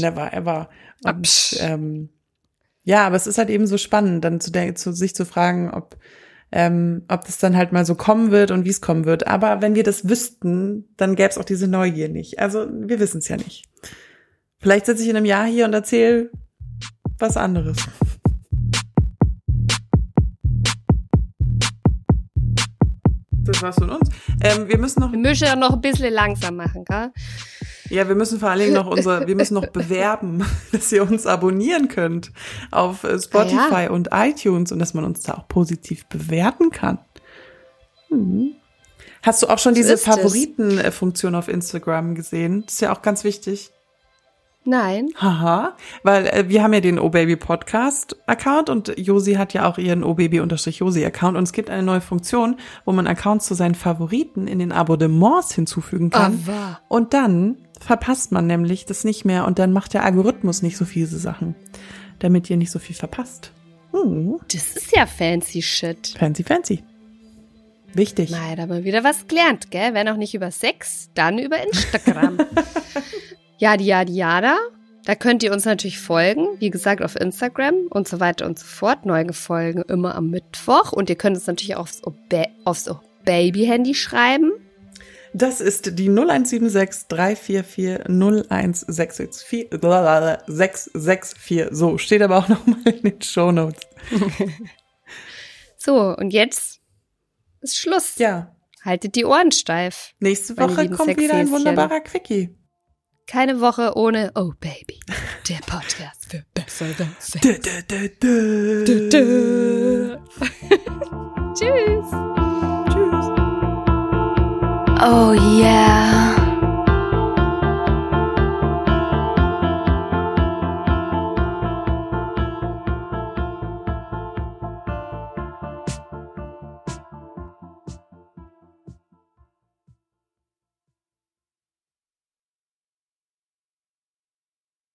Never ever. Ah, Und, ähm, ja, aber es ist halt eben so spannend, dann zu, zu sich zu fragen, ob ähm, ob das dann halt mal so kommen wird und wie es kommen wird. Aber wenn wir das wüssten, dann gäbe es auch diese Neugier nicht. Also wir wissen es ja nicht. Vielleicht sitze ich in einem Jahr hier und erzähle was anderes. Das war's von uns. Ähm, wir müssen noch Wir müssen ja noch ein bisschen langsam machen, gell? Ja, wir müssen vor allen Dingen noch unser, wir müssen noch bewerben, dass ihr uns abonnieren könnt auf äh, Spotify ja. und iTunes und dass man uns da auch positiv bewerten kann. Hm. Hast du auch schon So diese. Favoriten-Funktion auf Instagram gesehen? Das ist ja auch ganz wichtig. Nein. Haha, weil äh, wir haben ja den O-Baby Podcast Account und Josi hat ja auch ihren O-Baby-Josi Account und es gibt eine neue Funktion, wo man Accounts zu seinen Favoriten in den Abonnements hinzufügen kann. Aber. Und dann verpasst man nämlich das nicht mehr und dann macht der Algorithmus nicht so fiese Sachen, damit ihr nicht so viel verpasst. Hm, Das ist ja fancy shit. fancy, fancy. Wichtig. Nein, da wir wieder was gelernt, gell? Wenn auch nicht über Sex, dann über Instagram. Jadi, jadi, jada. Da könnt ihr uns natürlich folgen, wie gesagt, auf Instagram und so weiter und so fort. Neue Folgen immer am Mittwoch. Und ihr könnt uns natürlich auch aufs, Oba aufs Baby-Handy schreiben. Das ist die 0176 344 01664 664. So, steht aber auch nochmal in den Shownotes. So, und jetzt ist Schluss. Ja, Haltet die Ohren steif. nächste Woche kommt wieder ein wunderbarer Quickie. Keine Woche ohne Oh Baby. Der Podcast für bessere Sex. Tschüss. Tschüss. Oh yeah.